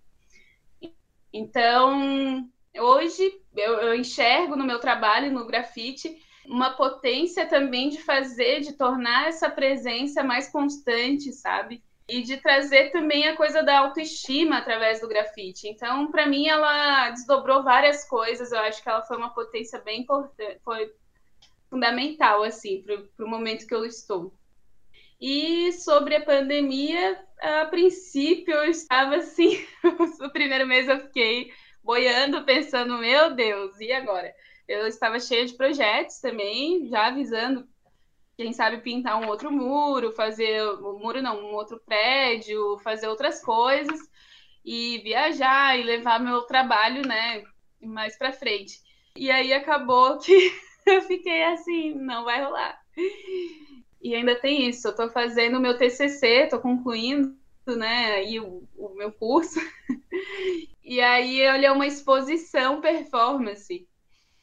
S4: Então hoje eu, eu enxergo no meu trabalho no grafite uma potência também de fazer, de tornar essa presença mais constante, sabe? E de trazer também a coisa da autoestima através do grafite. Então, para mim, ela desdobrou várias coisas. Eu acho que ela foi uma potência bem importante, foi fundamental, assim, para o momento que eu estou. E sobre a pandemia, a princípio eu estava assim, no primeiro mês eu fiquei boiando, pensando, meu Deus, e agora? Eu estava cheia de projetos também, já avisando, quem sabe pintar um outro muro, fazer um muro não, um outro prédio, fazer outras coisas e viajar e levar meu trabalho, né, mais para frente. E aí acabou que eu fiquei assim, não vai rolar. E ainda tem isso, eu estou fazendo o meu TCC, estou concluindo, né, aí o, o, meu curso. E aí olha uma exposição performance,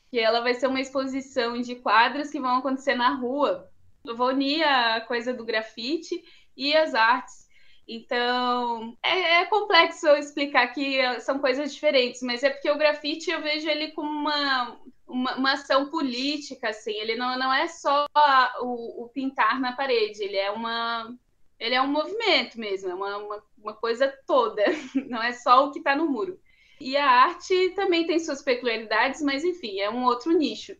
S4: que ela vai ser uma exposição de quadros que vão acontecer na rua. Eu vou unir a coisa do grafite e as artes. Então, é, é, complexo eu explicar que são coisas diferentes, mas é porque o grafite eu vejo ele como uma, uma, uma, ação política, assim. Ele não, não é só o, o, pintar na parede, ele é uma. Ele é um movimento mesmo, é uma, uma, uma coisa toda, não é só o que está no muro. E a arte também tem suas peculiaridades, mas enfim, é um outro nicho.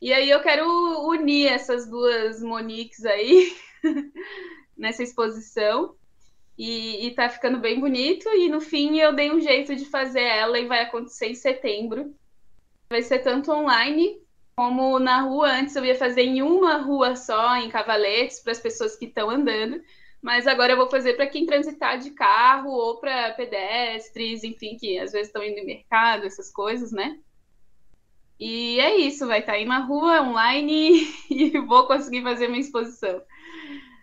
S4: E aí eu quero unir essas duas Moniques aí nessa exposição. E, e tá ficando bem bonito. E no fim eu dei um jeito de fazer ela e vai acontecer em setembro. Vai ser tanto online como na rua. Antes eu ia fazer em uma rua só, em Cavaletes, para as pessoas que estão andando. Mas agora eu vou fazer para quem transitar de carro ou para pedestres, enfim, que às vezes estão indo no mercado, essas coisas, né? E é isso, vai estar tá aí na rua, online, e vou conseguir fazer minha exposição.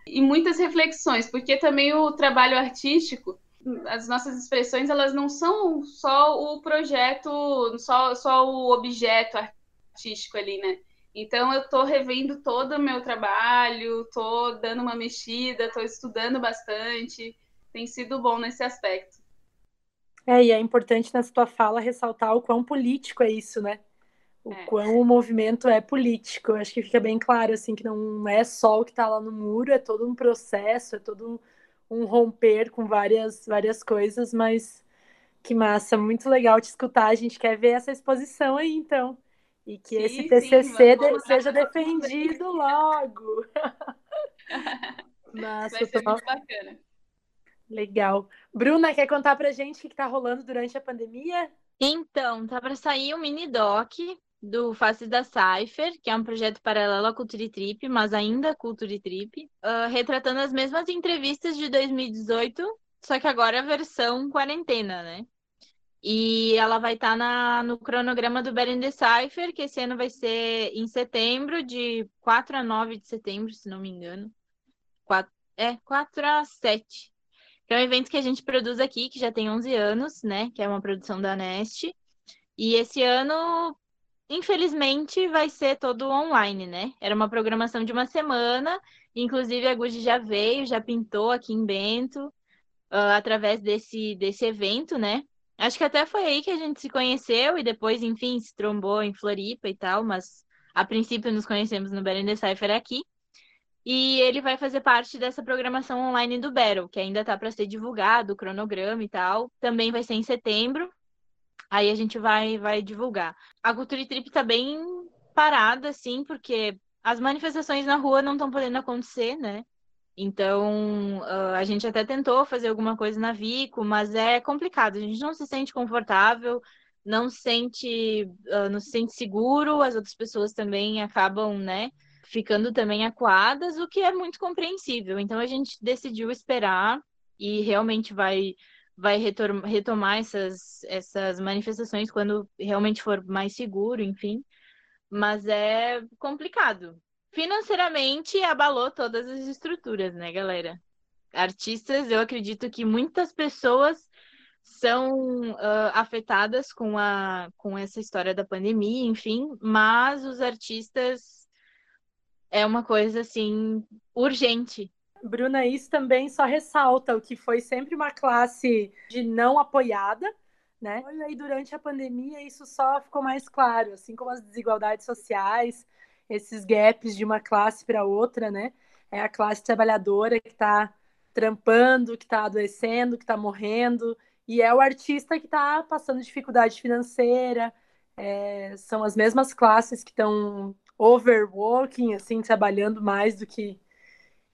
S4: e muitas reflexões, porque também o trabalho artístico, as nossas expressões, elas não são só o projeto, só, só o objeto artístico ali, né? Então eu estou revendo todo o meu trabalho, estou dando uma mexida, estou estudando bastante, tem sido bom nesse aspecto.
S1: É, e é importante nessa tua fala ressaltar o quão político é isso, né? O é. quão o movimento é político. Eu acho que fica bem claro, assim, que não é só o que está lá no muro, é todo um processo, é todo um, romper com várias, várias coisas, mas que massa, muito legal te escutar. A gente quer ver essa exposição aí, então. E que sim, esse TCC sim, seja defendido logo.
S4: Massa, Vai ser tô... muito bacana.
S1: Legal. Bruna, quer contar pra gente o que está rolando durante a pandemia?
S3: Então, tá para sair um mini doc do Faces da Cypher, que é um projeto paralelo à Culture Trip, mas ainda Culture Trip, uh, retratando as mesmas entrevistas de 2018, só que agora a versão quarentena, né? E ela vai estar tá no cronograma do Beren the Cypher, que esse ano vai ser em setembro, de 4 a 9 de setembro, se não me engano. 4, é, 4 a 7 que é um evento que a gente produz aqui, que já tem 11 anos, né? Que é uma produção da Nest. E esse ano, infelizmente, vai ser todo online, né? Era uma programação de uma semana. Inclusive, a Guji já veio, já pintou aqui em Bento, uh, através desse, desse evento, né? Acho que até foi aí que a gente se conheceu e depois, enfim, se trombou em Floripa e tal, mas a princípio nos conhecemos no Cypher aqui. E ele vai fazer parte dessa programação online do Battle, que ainda está para ser divulgado, o cronograma e tal. Também vai ser em setembro. Aí a gente vai, vai divulgar. A Cultura Trip está bem parada, assim, porque as manifestações na rua não estão podendo acontecer, né? Então, uh, a gente até tentou fazer alguma coisa na Vico, mas é complicado. A gente não se sente confortável, não se sente, uh, não se sente seguro, as outras pessoas também acabam, né? ficando também acuadas, o que é muito compreensível. Então a gente decidiu esperar e realmente vai vai retomar essas, essas manifestações quando realmente for mais seguro, enfim. Mas é complicado. Financeiramente abalou todas as estruturas, né, galera? Artistas, eu acredito que muitas pessoas são uh, afetadas com, a, com essa história da pandemia, enfim, mas os artistas é uma coisa assim urgente.
S1: Bruna, isso também só ressalta o que foi sempre uma classe de não apoiada, né? E aí durante a pandemia isso só ficou mais claro, assim como as desigualdades sociais, esses gaps de uma classe para outra, né? É a classe trabalhadora que está trampando, que está adoecendo, que está morrendo, e é o artista que está passando dificuldade financeira. É, são as mesmas classes que estão overworking, assim, trabalhando mais do que.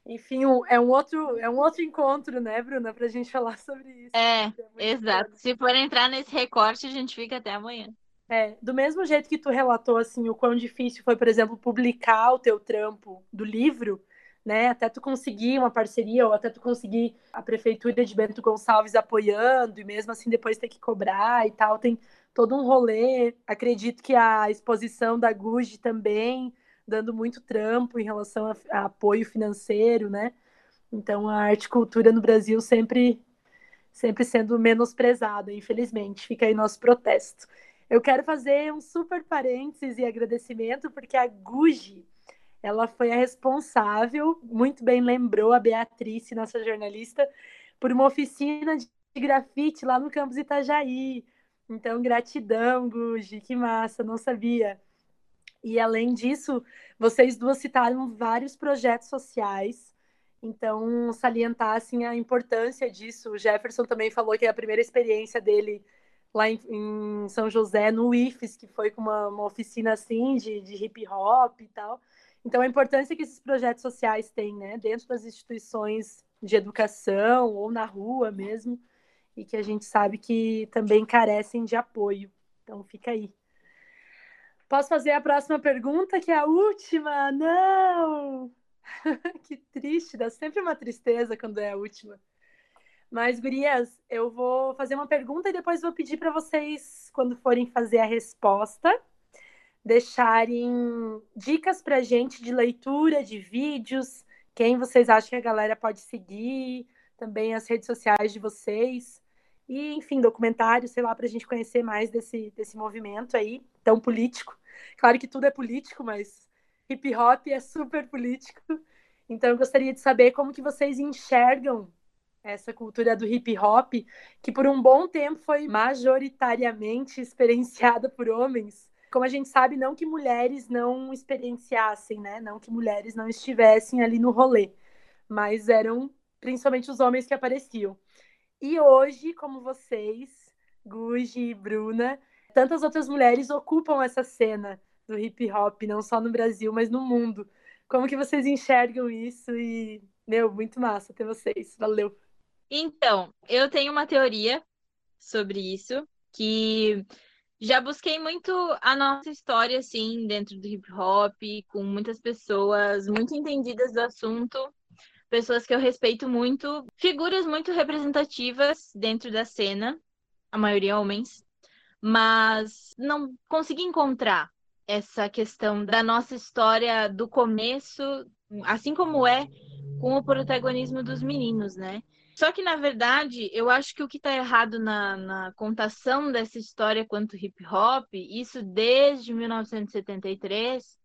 S1: Enfim, é, um outro, é um outro encontro, né, Bruna, para a gente falar sobre isso.
S3: É, é exato. Se for entrar nesse recorte, a gente fica até amanhã.
S1: É, do mesmo jeito que tu relatou, assim, o quão difícil foi, por exemplo, publicar o teu trampo do livro, né, até tu conseguir uma parceria, ou até tu conseguir a prefeitura de Bento Gonçalves apoiando, e mesmo assim depois ter que cobrar e tal, tem todo um rolê. Acredito que a exposição da Guji também dando muito trampo em relação a, a apoio financeiro, né? Então a arte e cultura no Brasil sempre sempre sendo menosprezada, infelizmente. Fica aí nosso protesto. Eu quero fazer um super parênteses e agradecimento porque a Guji, ela foi a responsável, muito bem lembrou a Beatriz, nossa jornalista, por uma oficina de grafite lá no campus Itajaí. Então, gratidão, Guji, que massa, não sabia. E além disso, vocês duas citaram vários projetos sociais. Então, salientar assim, a importância disso. O Jefferson também falou que é a primeira experiência dele lá em, em São José, no IFES, que foi com uma, uma oficina assim de, de hip hop e tal. Então, a importância que esses projetos sociais têm, né, dentro das instituições de educação ou na rua mesmo e que a gente sabe que também carecem de apoio. Então fica aí. Posso fazer a próxima pergunta, que é a última? Não! que triste, dá sempre uma tristeza quando é a última. Mas, gurias, eu vou fazer uma pergunta e depois vou pedir para vocês, quando forem fazer a resposta, deixarem dicas para gente de leitura, de vídeos, quem vocês acham que a galera pode seguir, também as redes sociais de vocês. E, enfim, documentários, sei lá, para a gente conhecer mais desse, desse movimento aí, tão político. Claro que tudo é político, mas hip hop é super político. Então, eu gostaria de saber como que vocês enxergam essa cultura do hip hop, que por um bom tempo foi majoritariamente experienciada por homens. Como a gente sabe, não que mulheres não experienciassem, né? Não que mulheres não estivessem ali no rolê, mas eram principalmente os homens que apareciam. E hoje, como vocês, Guji e Bruna, tantas outras mulheres ocupam essa cena do hip hop, não só no Brasil, mas no mundo. Como que vocês enxergam isso? E, meu, muito massa ter vocês. Valeu.
S3: Então, eu tenho uma teoria sobre isso, que já busquei muito a nossa história, assim, dentro do hip hop, com muitas pessoas muito entendidas do assunto, pessoas que eu respeito muito, figuras muito representativas dentro da cena, a maioria homens, mas não consegui encontrar essa questão da nossa história do começo, assim como é com o protagonismo dos meninos, né? Só que, na verdade, eu acho que o que está errado na, na, contação dessa história quanto hip hop, isso desde 1973,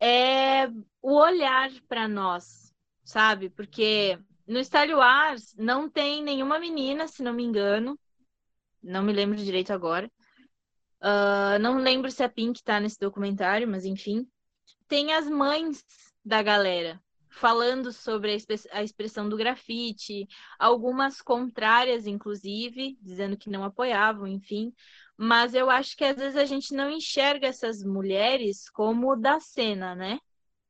S3: é o olhar para nós, sabe? Porque no Estádio Ars não tem nenhuma menina, se não me engano, não me lembro direito agora. Uh, não lembro se a Pink está nesse documentário, mas enfim. Tem as mães da galera, falando sobre a, expressão do grafite, algumas contrárias, inclusive, dizendo que não apoiavam, enfim. Mas eu acho que às vezes a gente não enxerga essas mulheres como da cena, né?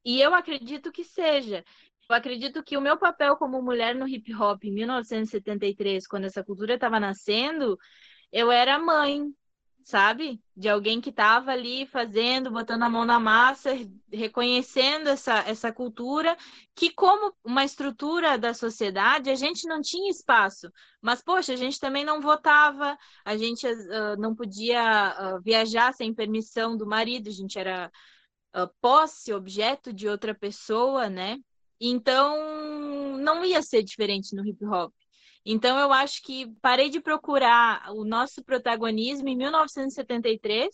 S3: E eu acredito que seja. Eu acredito que o meu papel como mulher no hip hop em 1973, quando essa cultura estava nascendo, eu era mãe, sabe? De alguém que estava ali fazendo, botando a mão na massa, reconhecendo essa, essa cultura, que, como uma estrutura da sociedade, a gente não tinha espaço. Mas, poxa, a gente também não votava, a gente uh, não podia uh, viajar sem permissão do marido, a gente era uh, posse, objeto de outra pessoa, né? Então, não ia ser diferente no hip hop. Então, eu acho que parei de procurar o nosso protagonismo em 1973,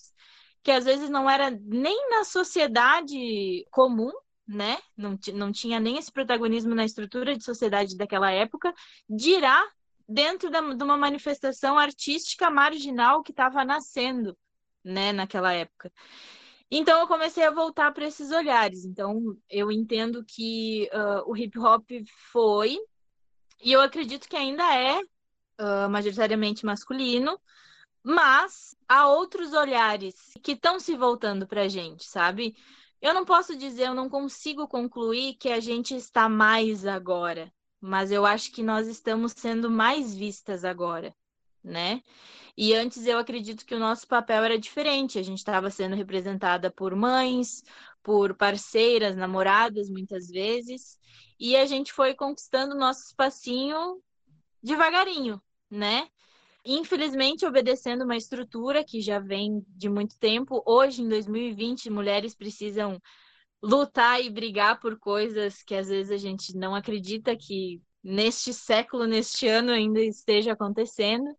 S3: que às vezes não era nem na sociedade comum, né? Não, não tinha nem esse protagonismo na estrutura de sociedade daquela época, dirá dentro da, de uma manifestação artística marginal que estava nascendo, né, naquela época. Então eu comecei a voltar para esses olhares. Então eu entendo que uh, o hip hop foi e eu acredito que ainda é uh, majoritariamente masculino, mas há outros olhares que estão se voltando para a gente, sabe? Eu não posso dizer, eu não consigo concluir que a gente está mais agora, mas eu acho que nós estamos sendo mais vistas agora, né? E antes eu acredito que o nosso papel era diferente, a gente estava sendo representada por mães, por parceiras, namoradas, muitas vezes, e a gente foi conquistando nosso espacinho devagarinho, né? Infelizmente, obedecendo uma estrutura que já vem de muito tempo. Hoje, em 2020, mulheres precisam lutar e brigar por coisas que às vezes a gente não acredita que neste século, neste ano ainda esteja acontecendo.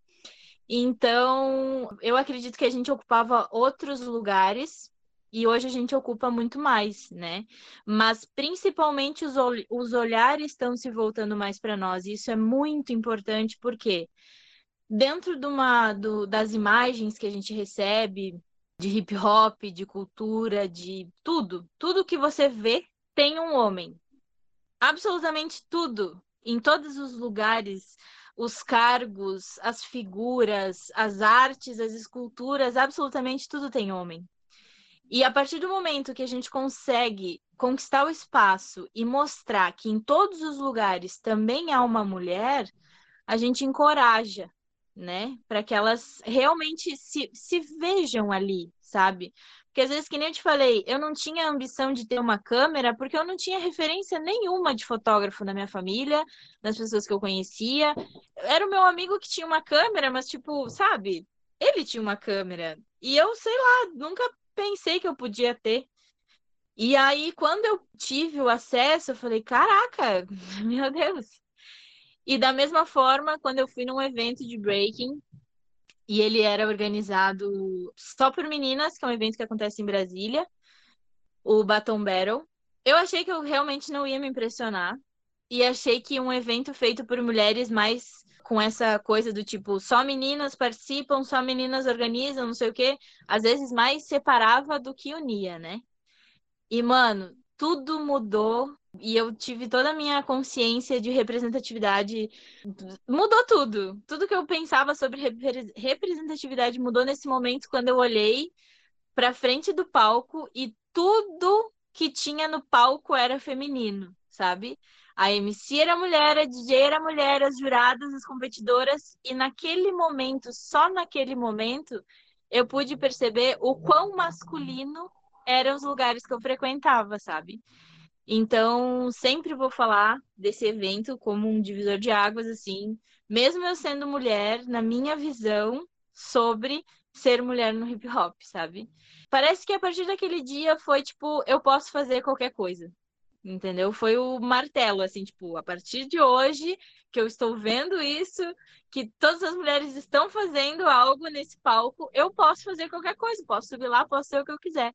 S3: Então, eu acredito que a gente ocupava outros lugares e hoje a gente ocupa muito mais, né? Mas principalmente os, ol os olhares estão se voltando mais para nós, e isso é muito importante porque dentro de uma, do, das imagens que a gente recebe de hip hop, de cultura, de tudo, tudo que você vê tem um homem. Absolutamente tudo, em todos os lugares, os cargos, as figuras, as artes, as esculturas, absolutamente tudo tem homem. E a partir do momento que a gente consegue conquistar o espaço e mostrar que em todos os lugares também há uma mulher, a gente encoraja, né? Para que elas realmente se, se vejam ali, sabe? Porque às vezes, que nem eu te falei, eu não tinha ambição de ter uma câmera porque eu não tinha referência nenhuma de fotógrafo na minha família, das pessoas que eu conhecia. Era o meu amigo que tinha uma câmera, mas, tipo, sabe? Ele tinha uma câmera. E eu, sei lá, nunca pensei que eu podia ter. E aí, quando eu tive o acesso, eu falei, caraca, meu Deus. E da mesma forma, quando eu fui num evento de breaking, e ele era organizado só por meninas, que é um evento que acontece em Brasília, o Baton Battle. Eu achei que eu realmente não ia me impressionar, e achei que um evento feito por mulheres mais com essa coisa do tipo, só meninas participam, só meninas organizam, não sei o quê, às vezes mais separava do que unia, né? E, mano, tudo mudou e eu tive toda a minha consciência de representatividade. Mudou tudo. Tudo que eu pensava sobre representatividade mudou nesse momento quando eu olhei para frente do palco e tudo que tinha no palco era feminino, sabe? A MC era mulher, a DJ era mulher, as juradas, as competidoras, e naquele momento, só naquele momento, eu pude perceber o quão masculino eram os lugares que eu frequentava, sabe? Então, sempre vou falar desse evento como um divisor de águas, assim, mesmo eu sendo mulher, na minha visão sobre ser mulher no hip hop, sabe? Parece que a partir daquele dia foi tipo, eu posso fazer qualquer coisa. Entendeu? Foi o martelo, assim, tipo, a partir de hoje que eu estou vendo isso, que todas as mulheres estão fazendo algo nesse palco, eu posso fazer qualquer coisa, posso subir lá, posso ser o que eu quiser.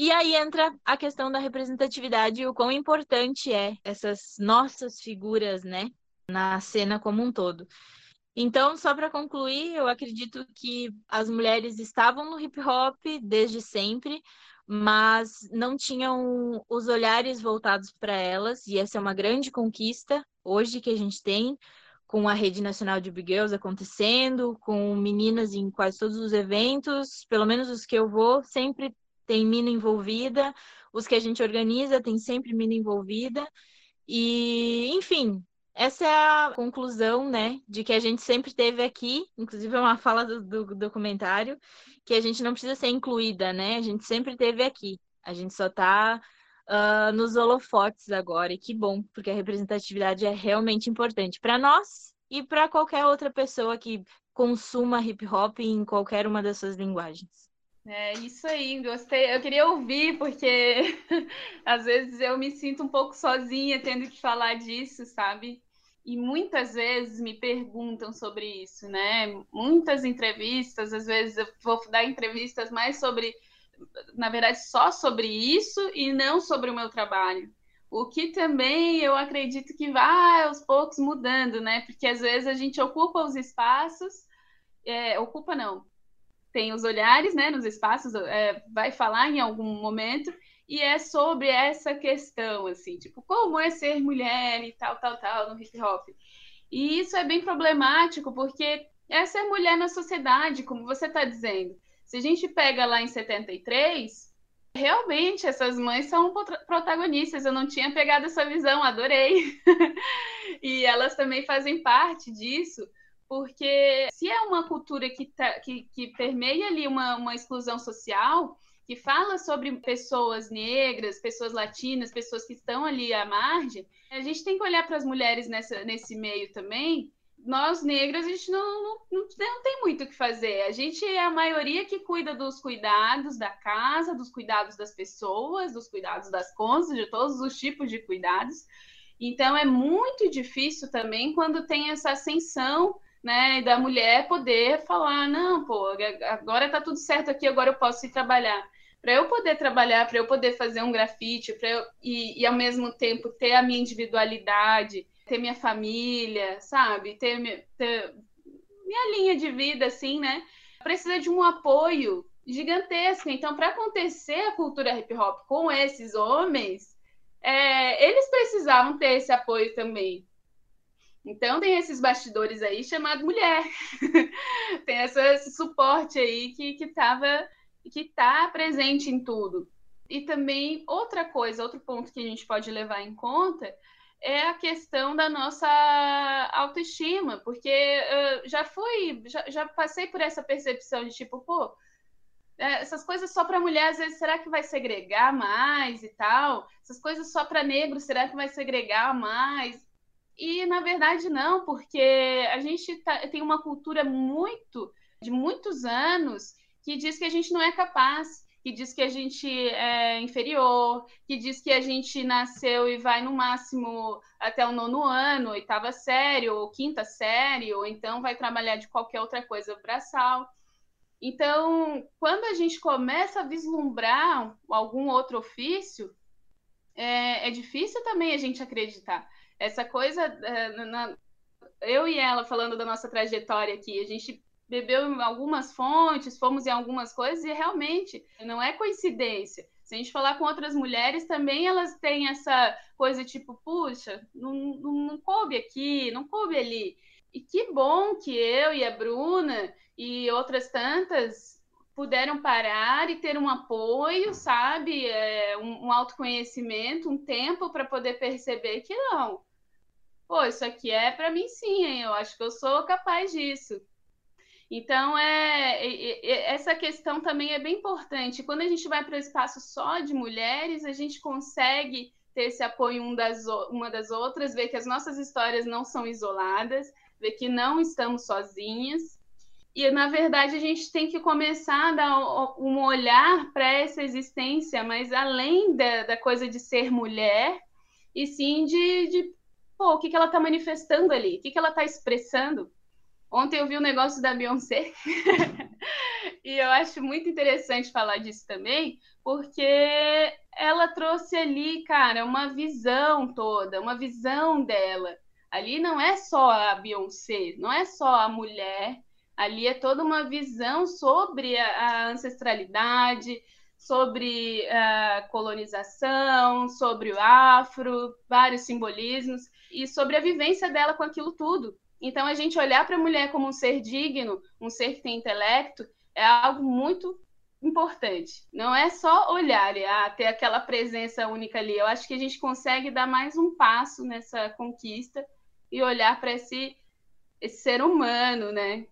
S3: E aí entra a questão da representatividade e o quão importante é essas nossas figuras, né, na cena como um todo. Então, só para concluir, eu acredito que as mulheres estavam no hip hop desde sempre, mas não tinham os olhares voltados para elas, e essa é uma grande conquista hoje que a gente tem, com a Rede Nacional de Big Girls acontecendo, com meninas em quase todos os eventos, pelo menos os que eu vou, sempre tem mina envolvida, os que a gente organiza tem sempre mina envolvida. E, enfim, essa é a conclusão, né, de que a gente sempre teve aqui, inclusive é uma fala do, do, documentário, que a gente não precisa ser incluída, né? A gente sempre teve aqui. A gente só está uh, ah, nos holofotes agora, e que bom, porque a representatividade é realmente importante para nós e para qualquer outra pessoa que consuma hip hop em qualquer uma das suas linguagens.
S4: É isso aí, gostei. Eu queria ouvir, porque às vezes eu me sinto um pouco sozinha tendo que falar disso, sabe? E muitas vezes me perguntam sobre isso, né? Muitas entrevistas, às vezes eu vou dar entrevistas mais sobre, na verdade, só sobre isso e não sobre o meu trabalho. O que também eu acredito que vai aos poucos mudando, né? Porque às vezes a gente ocupa os espaços, é, ocupa não, tem os olhares, né, nos espaços, é, vai falar em algum momento, e é sobre essa questão, assim, tipo, como é ser mulher e tal, tal, tal, no hip hop. E isso é bem problemático, porque é ser mulher na sociedade, como você está dizendo. Se a gente pega lá em 73, realmente essas mães são protagonistas. Eu não tinha pegado essa visão, adorei. e elas também fazem parte disso porque se é uma cultura que, tá, que, que permeia ali uma, uma exclusão social, que fala sobre pessoas negras, pessoas latinas, pessoas que estão ali à margem, a gente tem que olhar para as mulheres nessa, nesse meio também. Nós negras, a gente não, não, não, não tem muito o que fazer. A gente é a maioria que cuida dos cuidados da casa, dos cuidados das pessoas, dos cuidados das contas, de todos os tipos de cuidados. Então é muito difícil também quando tem essa ascensão né? E da mulher poder falar, não, pô, agora tá tudo certo aqui, agora eu posso ir trabalhar. Para eu poder trabalhar, para eu poder fazer um grafite, para eu e, e ao mesmo tempo ter a minha individualidade, ter minha família, sabe? Ter, ter minha linha de vida, assim, né? Precisa de um apoio gigantesco. Então, para acontecer a cultura hip hop com esses homens, é, eles precisavam ter esse apoio também. Então tem esses bastidores aí chamado mulher. tem essa, esse suporte aí que que tava que está presente em tudo. E também outra coisa, outro ponto que a gente pode levar em conta é a questão da nossa autoestima, porque uh, já fui, já, já, passei por essa percepção de tipo, pô, é, essas coisas só para mulher, às vezes, será que vai segregar mais e tal? Essas coisas só para negro, será que vai segregar mais? E na verdade não, porque a gente tá, tem uma cultura muito de muitos anos que diz que a gente não é capaz, que diz que a gente é inferior, que diz que a gente nasceu e vai no máximo até o nono ano, oitava série, ou quinta série, ou então vai trabalhar de qualquer outra coisa braçal. Então, quando a gente começa a vislumbrar algum outro ofício, é, é difícil também a gente acreditar. Essa coisa, é, na, eu e ela falando da nossa trajetória aqui, a gente bebeu em algumas fontes, fomos em algumas coisas e realmente não é coincidência. Se a gente falar com outras mulheres, também elas têm essa coisa tipo, puxa, não, não, não coube aqui, não coube ali. E que bom que eu e a Bruna e outras tantas puderam parar e ter um apoio, sabe? É, um, um autoconhecimento, um tempo para poder perceber que não. Pô, isso aqui é para mim sim, hein? eu acho que eu sou capaz disso. Então, é, essa questão também é bem importante. Quando a gente vai para o espaço só de mulheres, a gente consegue ter esse apoio um das, uma das outras, ver que as nossas histórias não são isoladas, ver que não estamos sozinhas. E, na verdade, a gente tem que começar a dar um olhar para essa existência, mas além da, da, coisa de ser mulher, e sim de, de pô, o que, que ela está manifestando ali, o que, que ela está expressando. Ontem eu vi um negócio da Beyoncé e eu acho muito interessante falar disso também, porque ela trouxe ali, cara, uma visão toda, uma visão dela. Ali não é só a Beyoncé, não é só a mulher, ali é toda uma visão sobre a ancestralidade, sobre a colonização, sobre o afro, vários simbolismos, e sobre a vivência dela com aquilo tudo. Então, a gente olhar para a mulher como um ser digno, um ser que tem intelecto, é algo muito importante. Não é só olhar e ah, ter aquela presença única ali. Eu acho que a gente consegue dar mais um passo nessa conquista e olhar para esse, esse ser humano, né?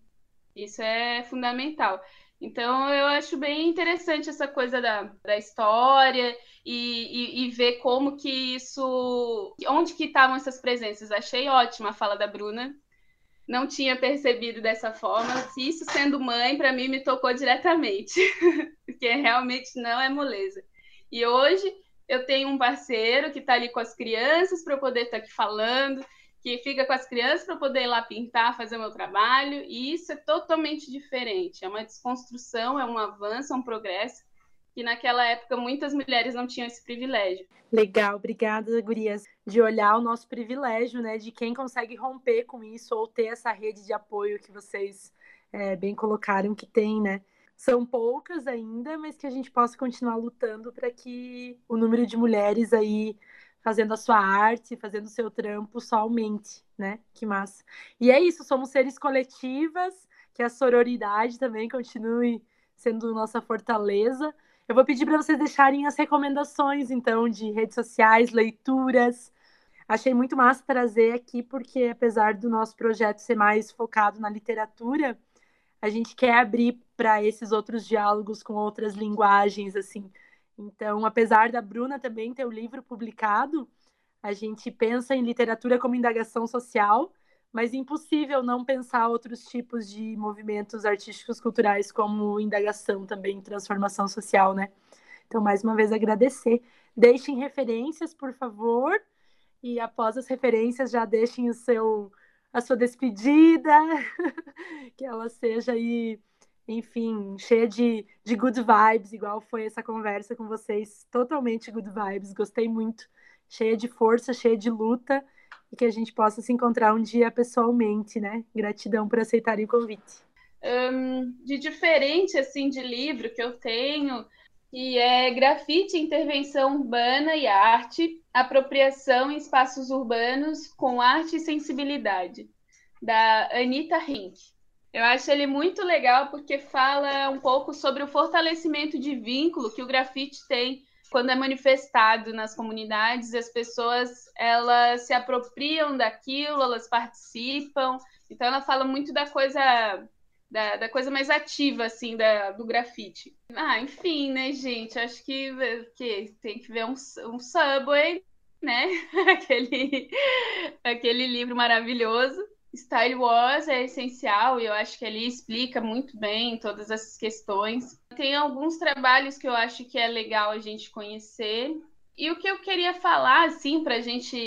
S4: Isso é fundamental. Então, eu acho bem interessante essa coisa da, da história e, e, e ver como que isso... Onde que estavam essas presenças. Achei ótima a fala da Bruna, não tinha percebido dessa forma. Isso sendo mãe, para mim, me tocou diretamente, porque realmente não é moleza. E hoje eu tenho um parceiro que está ali com as crianças para eu poder estar tá aqui falando, que fica com as crianças para poder ir lá pintar, fazer o meu trabalho, e isso é totalmente diferente. É uma desconstrução, é um avanço, é um progresso que naquela época muitas mulheres não tinham esse privilégio.
S1: Legal, obrigada, Gurias, de olhar o nosso privilégio, né, de quem consegue romper com isso ou ter essa rede de apoio que vocês é, bem colocaram que tem, né? São poucas ainda, mas que a gente possa continuar lutando para que o número de mulheres aí fazendo a sua arte, fazendo o seu trampo só aumente, né? Que massa. E é isso, somos seres coletivas, que a sororidade também continue sendo nossa fortaleza eu vou pedir para vocês deixarem as recomendações, então, de redes sociais, leituras. Achei muito massa trazer aqui, porque apesar do nosso projeto ser mais focado na literatura, a gente quer abrir para esses outros diálogos com outras linguagens, assim. Então, apesar da Bruna também ter o livro publicado, a gente pensa em literatura como indagação social, mas impossível não pensar outros tipos de movimentos artísticos culturais como indagação também, transformação social, né? Então, mais uma vez, agradecer. Deixem referências, por favor, e após as referências já deixem o seu a sua despedida, que ela seja aí, enfim, cheia de, de good vibes, igual foi essa conversa com vocês, totalmente good vibes, gostei muito, cheia de força, cheia de luta, e que a gente possa se encontrar um dia pessoalmente, né? Gratidão por aceitarem o convite.
S4: Um, de diferente assim de livro que eu tenho, que é Grafite, Intervenção Urbana e Arte, Apropriação em Espaços Urbanos com Arte e Sensibilidade, da Anita Rink. Eu acho ele muito legal porque fala um pouco sobre o fortalecimento de vínculo que o grafite tem quando é manifestado nas comunidades, as pessoas elas se apropriam daquilo, elas participam. Então ela fala muito da coisa da, da coisa mais ativa assim da, do grafite. Ah, enfim, né, gente? Acho que, que tem que ver um, um Subway, né? aquele aquele livro maravilhoso. Style Wars é essencial e eu acho que ali explica muito bem todas essas questões. Tem alguns trabalhos que eu acho que é legal a gente conhecer. E o que eu queria falar, assim, para a gente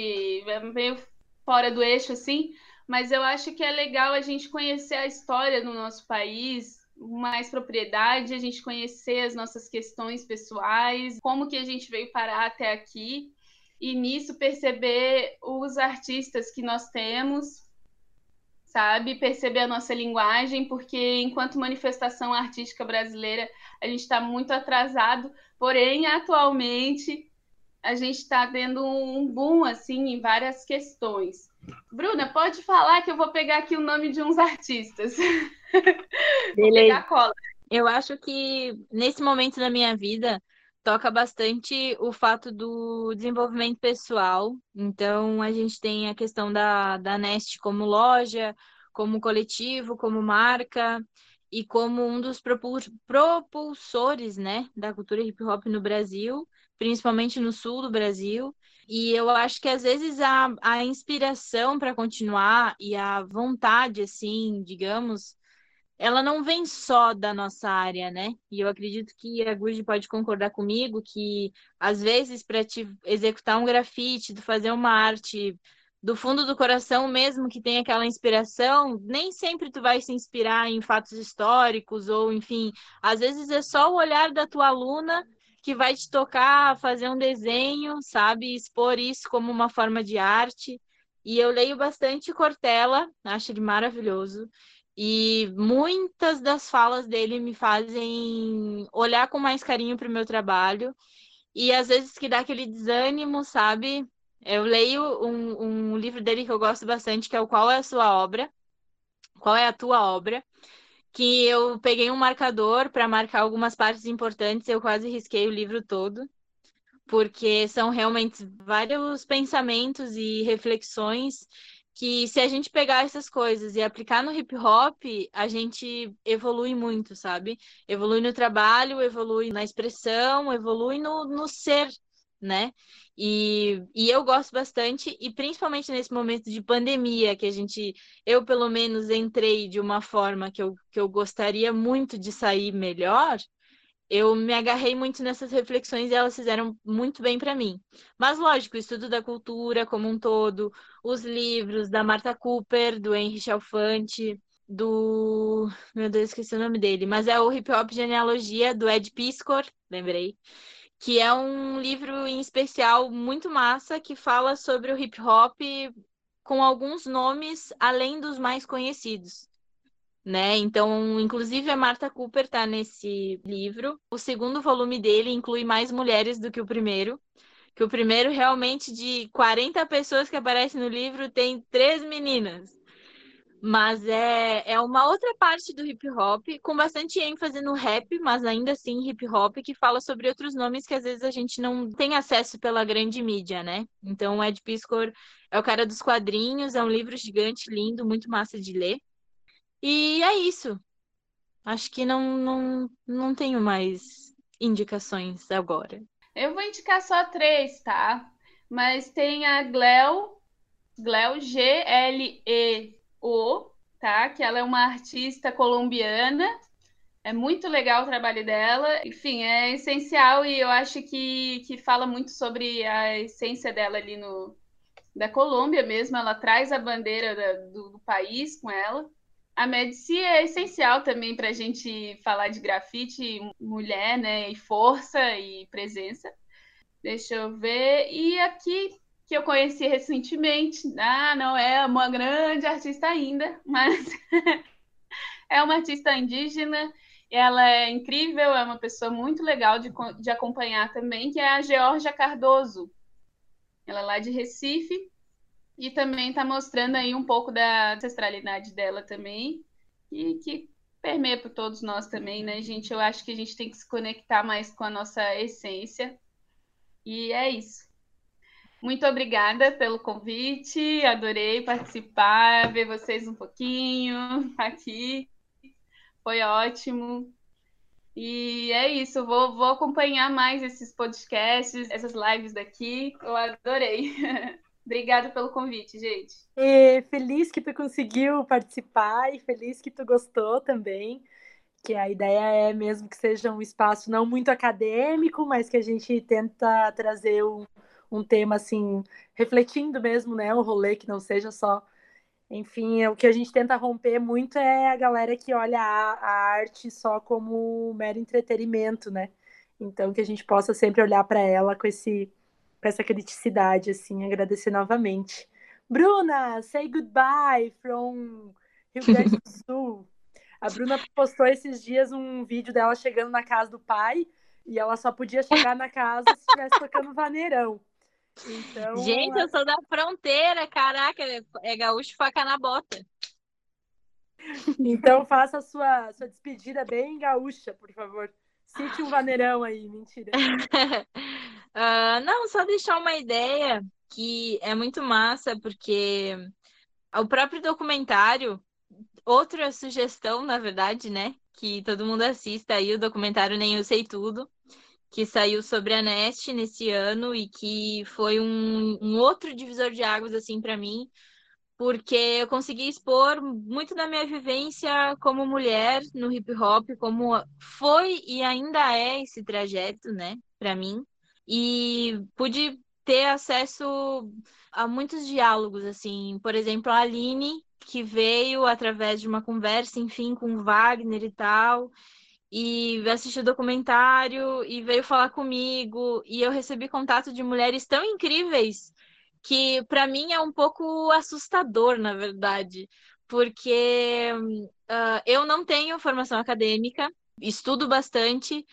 S4: é meio fora do eixo, assim, mas eu acho que é legal a gente conhecer a história do nosso país, mais propriedade, a gente conhecer as nossas questões pessoais, como que a gente veio parar até aqui e nisso perceber os artistas que nós temos, sabe? Perceber a nossa linguagem, porque enquanto manifestação artística brasileira, a gente está muito atrasado, porém, atualmente, a gente está tendo um boom, assim, em várias questões. Bruna, pode falar que eu vou pegar aqui o nome de uns artistas.
S3: Beleza. Eu acho que nesse momento da minha vida, toca bastante o fato do desenvolvimento pessoal. Então, a gente tem a questão da, da Nest como loja, como coletivo, como marca e como um dos propulsores né, da cultura hip hop no Brasil, principalmente no sul do Brasil. E eu acho que às vezes a, a inspiração para continuar e a vontade, assim, digamos, ela não vem só da nossa área, né? E eu acredito que a Guji pode concordar comigo que, às vezes, para te executar um grafite, fazer uma arte do fundo do coração mesmo, que tem aquela inspiração, nem sempre tu vai se inspirar em fatos históricos, ou enfim, às vezes é só o olhar da tua aluna que vai te tocar fazer um desenho, sabe? Expor isso como uma forma de arte. E eu leio bastante Cortella, acho ele maravilhoso. E muitas das falas dele me fazem olhar com mais carinho para o meu trabalho. E às vezes que dá aquele desânimo, sabe? Eu leio um, um livro dele que eu gosto bastante, que é o Qual é a Sua Obra? Qual é a Tua Obra? Que eu peguei um marcador para marcar algumas partes importantes, eu quase risquei o livro todo, porque são realmente vários pensamentos e reflexões que se a gente pegar essas coisas e aplicar no hip hop, a gente evolui muito, sabe? Evolui no trabalho, evolui na expressão, evolui no, no ser, né? E, e eu gosto bastante, e principalmente nesse momento de pandemia, que a gente, eu pelo menos entrei de uma forma que eu, que eu gostaria muito de sair melhor, eu me agarrei muito nessas reflexões e elas fizeram muito bem para mim. Mas, lógico, o estudo da cultura como um todo, os livros da Marta Cooper, do Henry Chalfante, do. Meu Deus, esqueci o nome dele, mas é o Hip Hop Genealogia, do Ed Piscor, lembrei. Que é um livro em especial muito massa que fala sobre o hip hop com alguns nomes além dos mais conhecidos né? Então, inclusive a Marta Cooper está nesse livro. O segundo volume dele inclui mais mulheres do que o primeiro. Que o primeiro realmente de 40 pessoas que aparecem no livro tem três meninas. Mas é, é uma outra parte do hip hop, com bastante ênfase no rap, mas ainda assim hip hop, que fala sobre outros nomes que às vezes a gente não tem acesso pela grande mídia, né? Então, Ed Piscor é o cara dos quadrinhos, é um livro gigante, lindo, muito massa de ler. E é isso. Acho que não, não, não tenho mais indicações agora.
S4: Eu vou indicar só três, tá? Mas tem a Gleo, Gleo G-L-E-O, tá? Que ela é uma artista colombiana. É muito legal o trabalho dela. Enfim, é essencial e eu acho que, que fala muito sobre a essência dela ali no da Colômbia mesmo. Ela traz a bandeira da, do, do país com ela. A Medici é essencial também para a gente falar de grafite, mulher, né? E força e presença. Deixa eu ver. E aqui que eu conheci recentemente, ah, não é uma grande artista ainda, mas é uma artista indígena. Ela é incrível, é uma pessoa muito legal de, de acompanhar também, que é a Georgia Cardoso. Ela é lá de Recife e também está mostrando aí um pouco da ancestralidade dela também, e que permeia por todos nós também, né, gente? Eu acho que a gente tem que se conectar mais com a nossa essência. E é isso. Muito obrigada pelo convite, adorei participar, ver vocês um pouquinho aqui. Foi ótimo. E é isso, vou, vou acompanhar mais esses podcasts, essas lives daqui. Eu adorei. Obrigada pelo convite, gente.
S1: E feliz que tu conseguiu participar e feliz que tu gostou também. Que a ideia é mesmo que seja um espaço não muito acadêmico, mas que a gente tenta trazer um, um tema assim, refletindo mesmo, né? O rolê que não seja só enfim, o que a gente tenta romper muito é a galera que olha a, a arte só como mero entretenimento, né? Então, que a gente possa sempre olhar para ela com, esse, com essa criticidade, assim, agradecer novamente. Bruna, say goodbye from Rio Grande do Sul. A Bruna postou esses dias um vídeo dela chegando na casa do pai e ela só podia chegar na casa se estivesse tocando vaneirão.
S3: Então, Gente, eu sou da fronteira, caraca, é gaúcho faca na bota.
S1: Então faça a sua, sua despedida bem gaúcha, por favor. Cite um vaneirão aí, mentira.
S3: uh, não, só deixar uma ideia que é muito massa, porque o próprio documentário, outra sugestão, na verdade, né? Que todo mundo assista aí o documentário Nem Eu Sei Tudo que saiu sobre a Nest nesse ano e que foi um, um outro divisor de águas assim para mim, porque eu consegui expor muito da minha vivência como mulher no hip hop, como foi e ainda é esse trajeto, né, para mim. E pude ter acesso a muitos diálogos assim, por exemplo, a Aline que veio através de uma conversa, enfim, com Wagner e tal, e assistiu o documentário e veio falar comigo. E eu recebi contato de mulheres tão incríveis que para mim é um pouco assustador, na verdade, porque uh, eu não tenho formação acadêmica, estudo bastante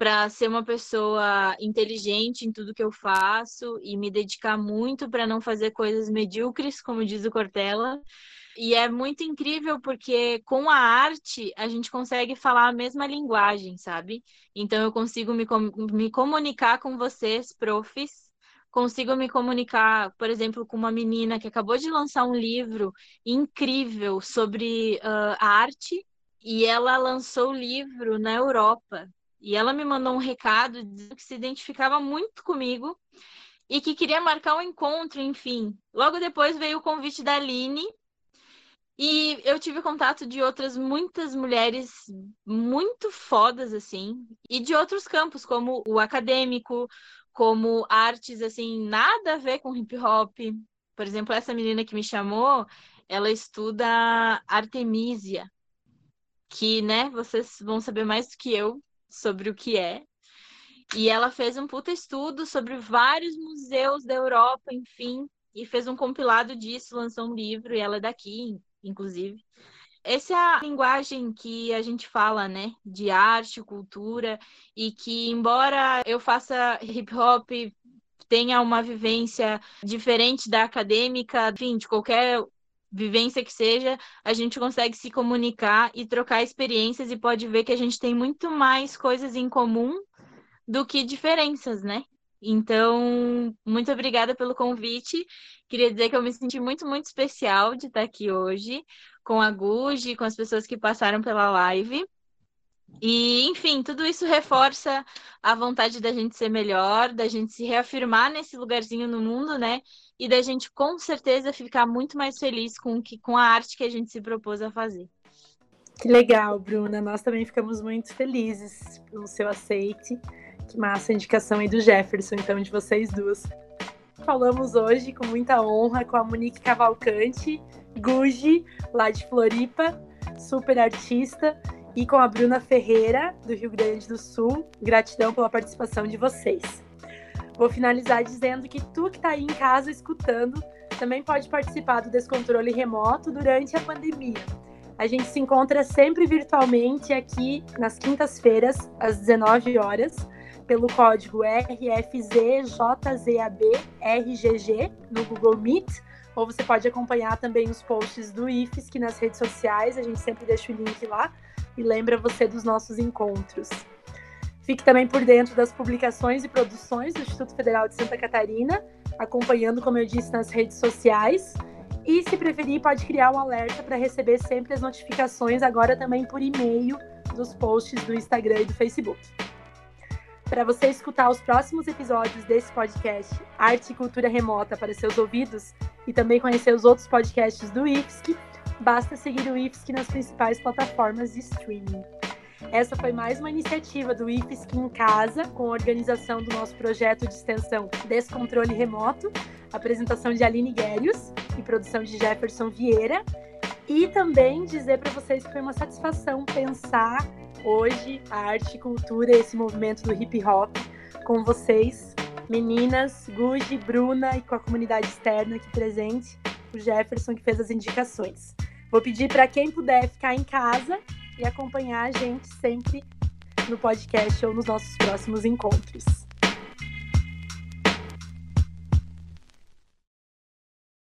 S3: para ser uma pessoa inteligente em tudo que eu faço e me dedicar muito para não fazer coisas medíocres, como diz o Cortella. E é muito incrível porque com a arte a gente consegue falar a mesma linguagem, sabe? Então eu consigo me, com me comunicar com vocês, profs, consigo me comunicar, por exemplo, com uma menina que acabou de lançar um livro incrível sobre uh, arte e ela lançou o livro na Europa. E ela me mandou um recado dizendo que se identificava muito comigo e que queria marcar um encontro, enfim. Logo depois veio o convite da Aline e eu tive contato de outras muitas mulheres muito fodas, assim, e de outros campos, como o acadêmico, como artes, assim, nada a ver com hip hop. Por exemplo, essa menina que me chamou, ela estuda Artemisia, que, né, vocês vão saber mais do que eu sobre o que é. E ela fez um puta estudo sobre vários museus da Europa, enfim, e fez um compilado disso, lançou um livro, e ela é daqui, inclusive. Essa é a linguagem que a gente fala, né, de arte, cultura, e que, embora eu faça hip hop, tenha uma vivência diferente da acadêmica, enfim, de qualquer vivência que seja, a gente consegue se comunicar e trocar experiências e pode ver que a gente tem muito mais coisas em comum do que diferenças, né? Então, muito obrigada pelo convite. Queria dizer que eu me senti muito, muito especial de estar aqui hoje com a Guji, com as pessoas que passaram pela live. E, enfim, tudo isso reforça a vontade da gente ser melhor, da gente se reafirmar nesse lugarzinho no mundo, né? E da gente com certeza ficar muito mais feliz com, que, com a arte que a gente se propôs a fazer.
S1: Que legal, Bruna. Nós também ficamos muito felizes pelo seu aceite. Que massa a indicação aí do Jefferson, então, de vocês duas. Falamos hoje com muita honra com a Monique Cavalcante, Guji, lá de Floripa, super artista, e com a Bruna Ferreira, do Rio Grande do Sul. Gratidão pela participação de vocês. Vou finalizar dizendo que tu que está aí em casa escutando também pode participar do descontrole remoto durante a pandemia. A gente se encontra sempre virtualmente aqui nas quintas-feiras, às 19 horas pelo código RFZJZABRGG no Google Meet, ou você pode acompanhar também os posts do IFSC nas redes sociais, a gente sempre deixa o link lá e lembra você dos nossos encontros. Fique também por dentro das publicações e produções do Instituto Federal de Santa Catarina, acompanhando, como eu disse, nas redes sociais. E, se preferir, pode criar um alerta para receber sempre as notificações, agora também por e-mail, dos posts do Instagram e do Facebook. Para você escutar os próximos episódios desse podcast Arte e Cultura Remota para seus ouvidos e também conhecer os outros podcasts do IFSC, basta seguir o IFSC nas principais plataformas de streaming. Essa foi mais uma iniciativa do IFSC em Casa, com a organização do nosso projeto de extensão Descontrole Remoto, apresentação de Aline Guérios e produção de Jefferson Vieira. E também dizer para vocês que foi uma satisfação pensar hoje a arte e cultura, esse movimento do hip hop com vocês, meninas, Guji, Bruna e com a comunidade externa aqui presente, o Jefferson que fez as indicações. Vou pedir para quem puder ficar em casa e acompanhar a gente sempre no podcast ou nos nossos próximos encontros.